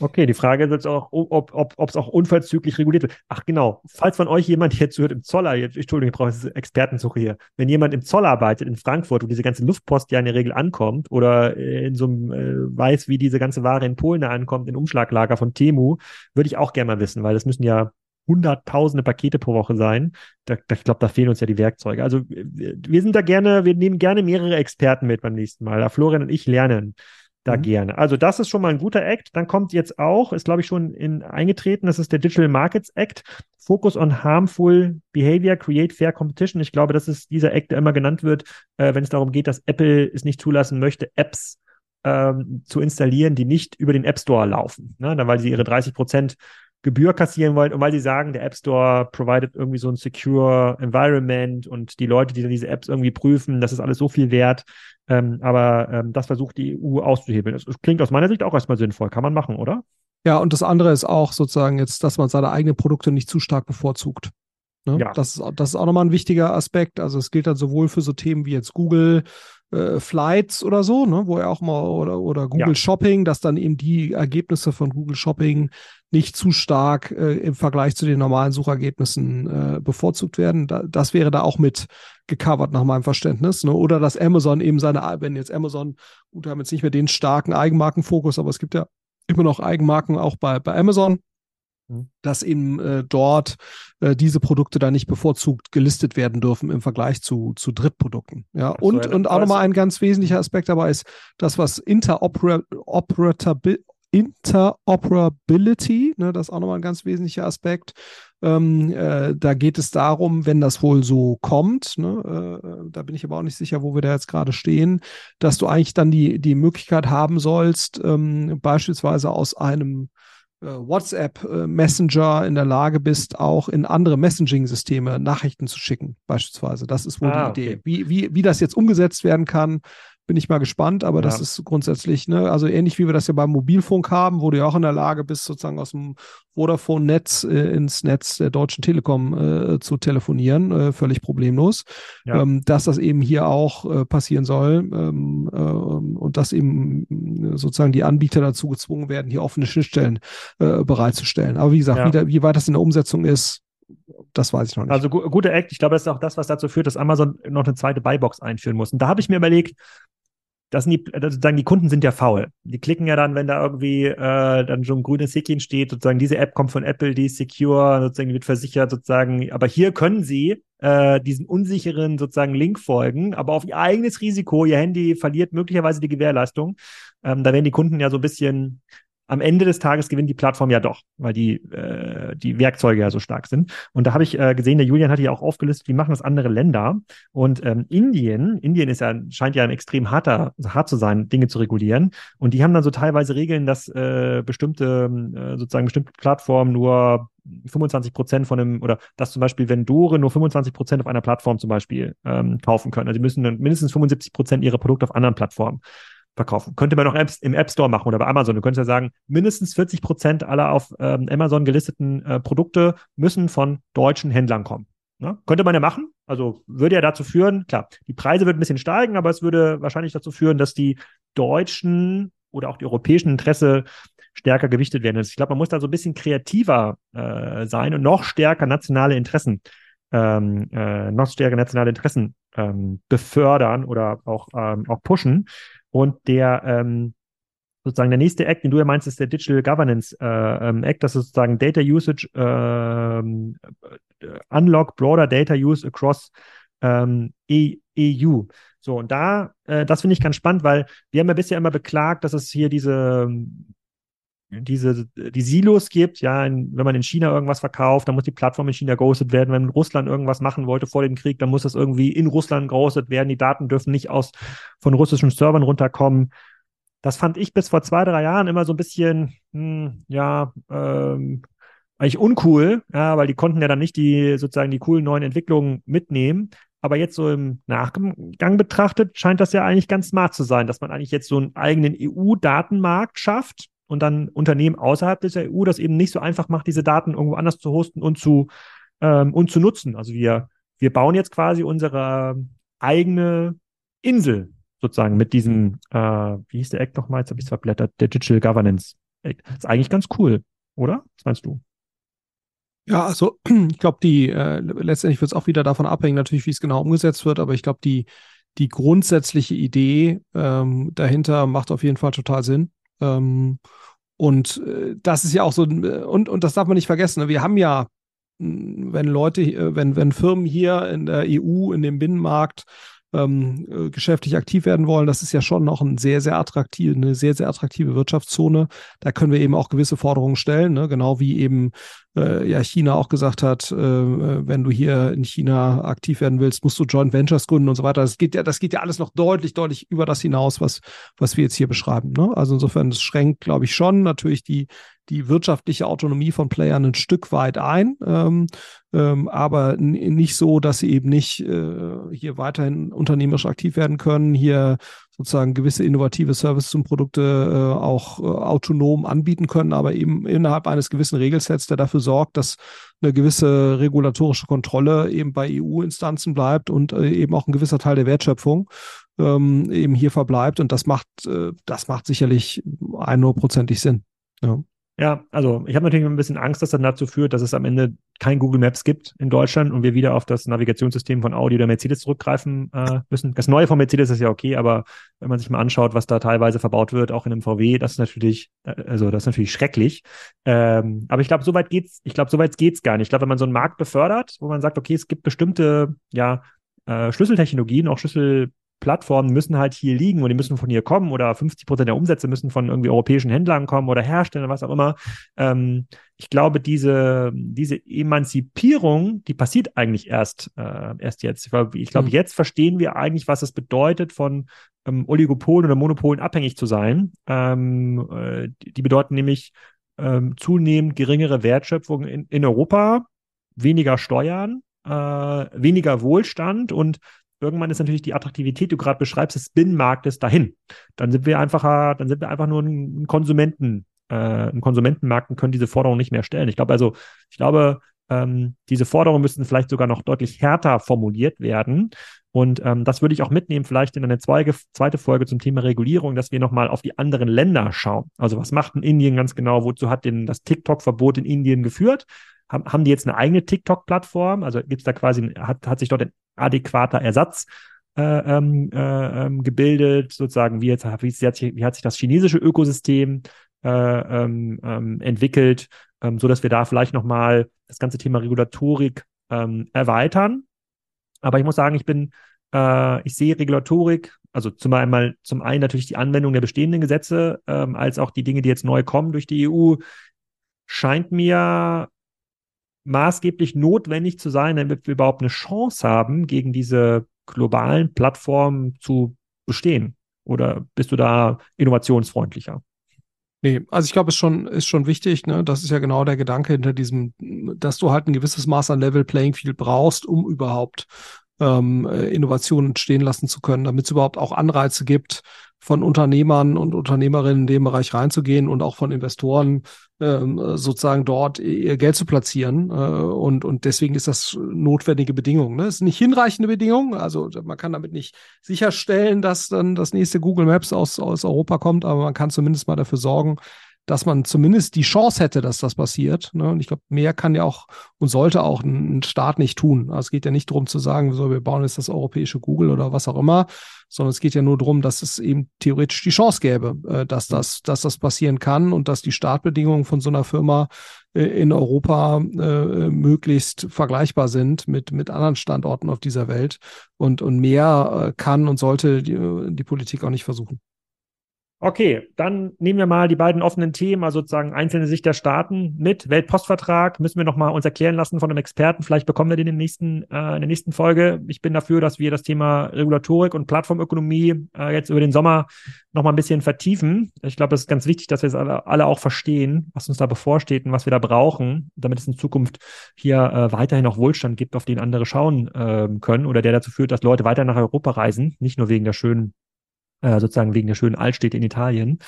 Okay, die Frage ist jetzt auch, ob es ob, auch unverzüglich reguliert wird. Ach genau, falls von euch jemand jetzt hört im Zoller, jetzt, Entschuldigung, ich brauche jetzt Expertensuche hier, wenn jemand im Zoll arbeitet in Frankfurt, wo diese ganze Luftpost ja in der Regel ankommt oder in so einem äh, weiß, wie diese ganze Ware in Polen da ankommt, in Umschlaglager von Temu, würde ich auch gerne mal wissen, weil das müssen ja hunderttausende Pakete pro Woche sein. Da, da, ich glaube, da fehlen uns ja die Werkzeuge. Also wir sind da gerne, wir nehmen gerne mehrere Experten mit beim nächsten Mal. Da Florian und ich lernen da mhm. gerne. Also das ist schon mal ein guter Act. Dann kommt jetzt auch, ist glaube ich schon in, eingetreten, das ist der Digital Markets Act. Focus on harmful behavior, create fair competition. Ich glaube, das ist dieser Act, der immer genannt wird, äh, wenn es darum geht, dass Apple es nicht zulassen möchte, Apps ähm, zu installieren, die nicht über den App Store laufen. Ne? Dann, weil sie ihre 30 Prozent Gebühr kassieren wollen und weil sie sagen, der App Store provided irgendwie so ein secure Environment und die Leute, die dann diese Apps irgendwie prüfen, das ist alles so viel wert. Ähm, aber ähm, das versucht die EU auszuhebeln. Das klingt aus meiner Sicht auch erstmal sinnvoll. Kann man machen, oder? Ja, und das andere ist auch sozusagen jetzt, dass man seine eigenen Produkte nicht zu stark bevorzugt. Ne? Ja. Das, ist, das ist auch nochmal ein wichtiger Aspekt. Also es gilt dann sowohl für so Themen wie jetzt Google, äh, Flights oder so, ne, wo er auch mal oder, oder Google ja. Shopping, dass dann eben die Ergebnisse von Google Shopping nicht zu stark äh, im Vergleich zu den normalen Suchergebnissen äh, bevorzugt werden. Da, das wäre da auch mit gecovert nach meinem Verständnis. Ne? Oder dass Amazon eben seine, wenn jetzt Amazon, gut, haben jetzt nicht mehr den starken Eigenmarkenfokus, aber es gibt ja immer noch Eigenmarken auch bei, bei Amazon. Mhm. dass eben äh, dort äh, diese Produkte da nicht bevorzugt gelistet werden dürfen im Vergleich zu, zu Drittprodukten. Ja, so, und, und auch nochmal ein ganz wesentlicher Aspekt dabei ist das, was Interoperability Interoperability, ne, das ist auch nochmal ein ganz wesentlicher Aspekt. Ähm, äh, da geht es darum, wenn das wohl so kommt, ne, äh, da bin ich aber auch nicht sicher, wo wir da jetzt gerade stehen, dass du eigentlich dann die, die Möglichkeit haben sollst, ähm, beispielsweise aus einem WhatsApp äh, Messenger in der Lage bist, auch in andere Messaging-Systeme Nachrichten zu schicken, beispielsweise. Das ist wohl ah, die Idee. Okay. Wie, wie, wie das jetzt umgesetzt werden kann, bin ich mal gespannt, aber ja. das ist grundsätzlich, ne, also ähnlich wie wir das ja beim Mobilfunk haben, wo du ja auch in der Lage bist, sozusagen aus dem Vodafone-Netz äh, ins Netz der Deutschen Telekom äh, zu telefonieren, äh, völlig problemlos. Ja. Ähm, dass das eben hier auch äh, passieren soll ähm, äh, und dass eben sozusagen die Anbieter dazu gezwungen werden, hier offene Schnittstellen äh, bereitzustellen. Aber wie gesagt, ja. wie, wie weit das in der Umsetzung ist, das weiß ich noch nicht. Also gu guter Act. Ich glaube, das ist auch das, was dazu führt, dass Amazon noch eine zweite Buybox einführen muss. Und da habe ich mir überlegt, das sind die, sozusagen die Kunden sind ja faul. Die klicken ja dann, wenn da irgendwie äh, dann schon ein grünes Häkchen steht, sozusagen diese App kommt von Apple, die ist secure, sozusagen wird versichert, sozusagen. Aber hier können sie äh, diesem unsicheren sozusagen Link folgen, aber auf ihr eigenes Risiko. Ihr Handy verliert möglicherweise die Gewährleistung. Ähm, da werden die Kunden ja so ein bisschen am Ende des Tages gewinnt die Plattform ja doch, weil die, äh, die Werkzeuge ja so stark sind. Und da habe ich äh, gesehen, der Julian hatte ja auch aufgelistet, wie machen das andere Länder. Und ähm, Indien, Indien ist ja, scheint ja ein extrem harter, hart zu sein, Dinge zu regulieren. Und die haben dann so teilweise Regeln, dass äh, bestimmte, äh, sozusagen bestimmte Plattformen nur 25 Prozent von dem, oder dass zum Beispiel Vendore nur 25 Prozent auf einer Plattform zum Beispiel ähm, kaufen können. Also die müssen dann mindestens 75 Prozent ihrer Produkte auf anderen Plattformen verkaufen. Könnte man auch im App Store machen oder bei Amazon. Du könntest ja sagen, mindestens 40 Prozent aller auf ähm, Amazon gelisteten äh, Produkte müssen von deutschen Händlern kommen. Ne? Könnte man ja machen. Also würde ja dazu führen, klar, die Preise würden ein bisschen steigen, aber es würde wahrscheinlich dazu führen, dass die deutschen oder auch die europäischen Interesse stärker gewichtet werden. Also ich glaube, man muss da so ein bisschen kreativer äh, sein und noch stärker nationale Interessen, ähm, äh, noch stärker nationale Interessen ähm, befördern oder auch, ähm, auch pushen. Und der ähm, sozusagen der nächste Act, den du ja meinst, ist der Digital Governance äh, ähm, Act, das ist sozusagen Data Usage ähm, äh, Unlock Broader Data Use across ähm, e EU. So, und da, äh, das finde ich ganz spannend, weil wir haben ja bisher immer beklagt, dass es hier diese diese, die Silos gibt, ja, in, wenn man in China irgendwas verkauft, dann muss die Plattform in China gehostet werden. Wenn Russland irgendwas machen wollte vor dem Krieg, dann muss das irgendwie in Russland gehostet werden. Die Daten dürfen nicht aus von russischen Servern runterkommen. Das fand ich bis vor zwei, drei Jahren immer so ein bisschen, hm, ja, ähm, eigentlich uncool, ja, weil die konnten ja dann nicht die sozusagen die coolen neuen Entwicklungen mitnehmen. Aber jetzt so im Nachgang betrachtet, scheint das ja eigentlich ganz smart zu sein, dass man eigentlich jetzt so einen eigenen EU-Datenmarkt schafft, und dann Unternehmen außerhalb der EU das eben nicht so einfach macht, diese Daten irgendwo anders zu hosten und zu, ähm, und zu nutzen. Also wir, wir bauen jetzt quasi unsere eigene Insel sozusagen mit diesem, äh, wie hieß der Act nochmal? Jetzt habe ich es verblättert, der Digital Governance Act. Ist eigentlich ganz cool, oder? Was meinst du? Ja, also ich glaube, die äh, letztendlich wird es auch wieder davon abhängen, natürlich, wie es genau umgesetzt wird, aber ich glaube, die, die grundsätzliche Idee ähm, dahinter macht auf jeden Fall total Sinn. Ähm, und äh, das ist ja auch so, äh, und, und das darf man nicht vergessen, ne? wir haben ja wenn Leute, äh, wenn, wenn Firmen hier in der EU, in dem Binnenmarkt ähm, äh, geschäftlich aktiv werden wollen, das ist ja schon noch ein sehr, sehr attraktiv, eine sehr, sehr attraktive Wirtschaftszone. Da können wir eben auch gewisse Forderungen stellen, ne? genau wie eben äh, ja China auch gesagt hat, äh, wenn du hier in China aktiv werden willst, musst du Joint Ventures gründen und so weiter. Das geht ja, das geht ja alles noch deutlich, deutlich über das hinaus, was, was wir jetzt hier beschreiben. Ne? Also insofern, das schränkt, glaube ich, schon natürlich die, die wirtschaftliche Autonomie von Playern ein Stück weit ein, ähm, ähm, aber nicht so, dass sie eben nicht äh, hier weiterhin unternehmerisch aktiv werden können, hier sozusagen gewisse innovative Services und Produkte äh, auch äh, autonom anbieten können, aber eben innerhalb eines gewissen Regelsets, der dafür sorgt, dass eine gewisse regulatorische Kontrolle eben bei EU-Instanzen bleibt und äh, eben auch ein gewisser Teil der Wertschöpfung ähm, eben hier verbleibt. Und das macht, äh, das macht sicherlich 100%ig Sinn. Ja. Ja, also ich habe natürlich ein bisschen Angst, dass das dazu führt, dass es am Ende kein Google Maps gibt in Deutschland und wir wieder auf das Navigationssystem von Audi oder Mercedes zurückgreifen äh, müssen. Das neue von Mercedes ist ja okay, aber wenn man sich mal anschaut, was da teilweise verbaut wird, auch in einem VW, das ist natürlich, äh, also das ist natürlich schrecklich. Ähm, aber ich glaube, soweit geht's. Ich glaube, soweit geht's gar nicht. Ich glaube, wenn man so einen Markt befördert, wo man sagt, okay, es gibt bestimmte ja äh, Schlüsseltechnologien, auch Schlüssel Plattformen müssen halt hier liegen und die müssen von hier kommen oder 50 Prozent der Umsätze müssen von irgendwie europäischen Händlern kommen oder Herstellern, was auch immer. Ähm, ich glaube, diese, diese Emanzipierung, die passiert eigentlich erst, äh, erst jetzt. Ich glaube, mhm. jetzt verstehen wir eigentlich, was es bedeutet, von ähm, Oligopolen oder Monopolen abhängig zu sein. Ähm, äh, die, die, bedeuten nämlich ähm, zunehmend geringere Wertschöpfung in, in Europa, weniger Steuern, äh, weniger Wohlstand und irgendwann ist natürlich die Attraktivität, die du gerade beschreibst, des Binnenmarktes dahin. Dann sind wir einfach, dann sind wir einfach nur ein Konsumenten, äh, ein Konsumentenmarkt und können diese Forderung nicht mehr stellen. Ich glaube also, ich glaube, ähm, diese Forderungen müssten vielleicht sogar noch deutlich härter formuliert werden. Und ähm, das würde ich auch mitnehmen, vielleicht in eine zweite, zweite Folge zum Thema Regulierung, dass wir nochmal auf die anderen Länder schauen. Also was macht in Indien ganz genau? Wozu hat denn das TikTok-Verbot in Indien geführt? Haben, haben die jetzt eine eigene TikTok-Plattform? Also gibt es da quasi, hat, hat sich dort ein adäquater Ersatz äh, ähm, äh, ähm, gebildet, sozusagen, wie, jetzt, wie, hat sich, wie hat sich das chinesische Ökosystem äh, ähm, ähm, entwickelt, ähm, so dass wir da vielleicht nochmal das ganze Thema Regulatorik ähm, erweitern. Aber ich muss sagen, ich bin, äh, ich sehe Regulatorik, also zum einen, zum einen natürlich die Anwendung der bestehenden Gesetze, ähm, als auch die Dinge, die jetzt neu kommen durch die EU, scheint mir maßgeblich notwendig zu sein, damit wir überhaupt eine Chance haben, gegen diese globalen Plattformen zu bestehen? Oder bist du da innovationsfreundlicher? Nee, also ich glaube, es ist schon, ist schon wichtig, ne? Das ist ja genau der Gedanke hinter diesem, dass du halt ein gewisses Maß an Level Playing Field brauchst, um überhaupt ähm, Innovationen entstehen lassen zu können, damit es überhaupt auch Anreize gibt, von Unternehmern und Unternehmerinnen in dem Bereich reinzugehen und auch von Investoren ähm, sozusagen dort ihr Geld zu platzieren. Äh, und, und deswegen ist das notwendige Bedingung. Ne? Es ist nicht hinreichende Bedingung. Also man kann damit nicht sicherstellen, dass dann das nächste Google Maps aus, aus Europa kommt, aber man kann zumindest mal dafür sorgen, dass man zumindest die Chance hätte, dass das passiert. Ne? Und ich glaube, mehr kann ja auch und sollte auch ein Staat nicht tun. Also es geht ja nicht darum zu sagen, so, wir bauen jetzt das europäische Google oder was auch immer, sondern es geht ja nur darum, dass es eben theoretisch die Chance gäbe, äh, dass das, dass das passieren kann und dass die Startbedingungen von so einer Firma äh, in Europa äh, möglichst vergleichbar sind mit, mit anderen Standorten auf dieser Welt. Und, und mehr äh, kann und sollte die, die Politik auch nicht versuchen. Okay, dann nehmen wir mal die beiden offenen Themen, also sozusagen einzelne Sicht der Staaten mit. Weltpostvertrag müssen wir nochmal uns erklären lassen von einem Experten. Vielleicht bekommen wir den in, nächsten, äh, in der nächsten Folge. Ich bin dafür, dass wir das Thema Regulatorik und Plattformökonomie äh, jetzt über den Sommer nochmal ein bisschen vertiefen. Ich glaube, das ist ganz wichtig, dass wir es alle, alle, auch verstehen, was uns da bevorsteht und was wir da brauchen, damit es in Zukunft hier äh, weiterhin auch Wohlstand gibt, auf den andere schauen äh, können oder der dazu führt, dass Leute weiter nach Europa reisen, nicht nur wegen der schönen äh, sozusagen wegen der schönen Altstädte in Italien,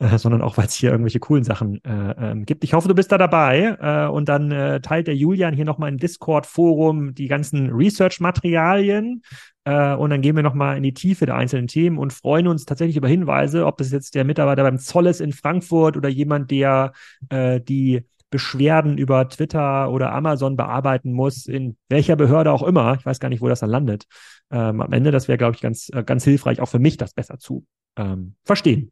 äh, sondern auch, weil es hier irgendwelche coolen Sachen äh, ähm, gibt. Ich hoffe, du bist da dabei äh, und dann äh, teilt der Julian hier nochmal im Discord-Forum die ganzen Research-Materialien äh, und dann gehen wir nochmal in die Tiefe der einzelnen Themen und freuen uns tatsächlich über Hinweise, ob das jetzt der Mitarbeiter beim Zoll ist in Frankfurt oder jemand, der äh, die Beschwerden über Twitter oder Amazon bearbeiten muss, in welcher Behörde auch immer. Ich weiß gar nicht, wo das dann landet. Ähm, am Ende, das wäre, glaube ich, ganz, äh, ganz hilfreich, auch für mich, das besser zu ähm, verstehen.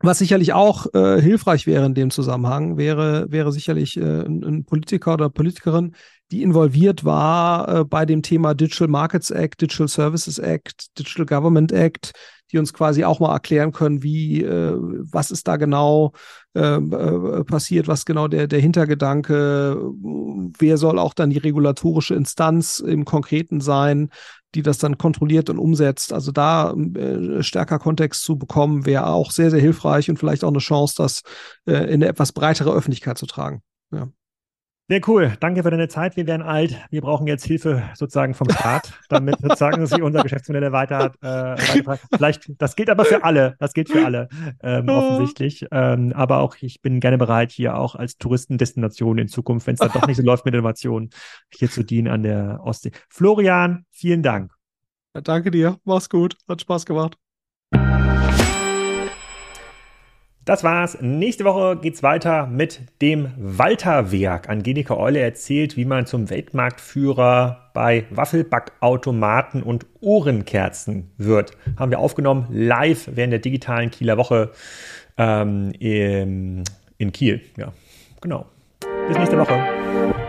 Was sicherlich auch äh, hilfreich wäre in dem Zusammenhang, wäre, wäre sicherlich äh, ein, ein Politiker oder Politikerin, die involviert war äh, bei dem Thema Digital Markets Act, Digital Services Act, Digital Government Act, die uns quasi auch mal erklären können, wie, äh, was ist da genau äh, äh, passiert, was genau der, der Hintergedanke, wer soll auch dann die regulatorische Instanz im Konkreten sein, die das dann kontrolliert und umsetzt. Also da äh, stärker Kontext zu bekommen, wäre auch sehr, sehr hilfreich und vielleicht auch eine Chance, das äh, in eine etwas breitere Öffentlichkeit zu tragen. Ja. Sehr cool. Danke für deine Zeit. Wir werden alt. Wir brauchen jetzt Hilfe sozusagen vom Staat, damit sozusagen sich unser Geschäftsmodell weiter, äh, Vielleicht, das gilt aber für alle. Das gilt für alle, ähm, offensichtlich. Ähm, aber auch ich bin gerne bereit, hier auch als Touristendestination in Zukunft, wenn es dann doch nicht so läuft mit Innovation, hier zu dienen an der Ostsee. Florian, vielen Dank. Ja, danke dir. Mach's gut. Hat Spaß gemacht. Das war's. Nächste Woche geht's weiter mit dem Walter-Werk. Angelika Eule erzählt, wie man zum Weltmarktführer bei Waffelbackautomaten und Ohrenkerzen wird. Haben wir aufgenommen live während der digitalen Kieler Woche ähm, in, in Kiel. Ja, genau. Bis nächste Woche.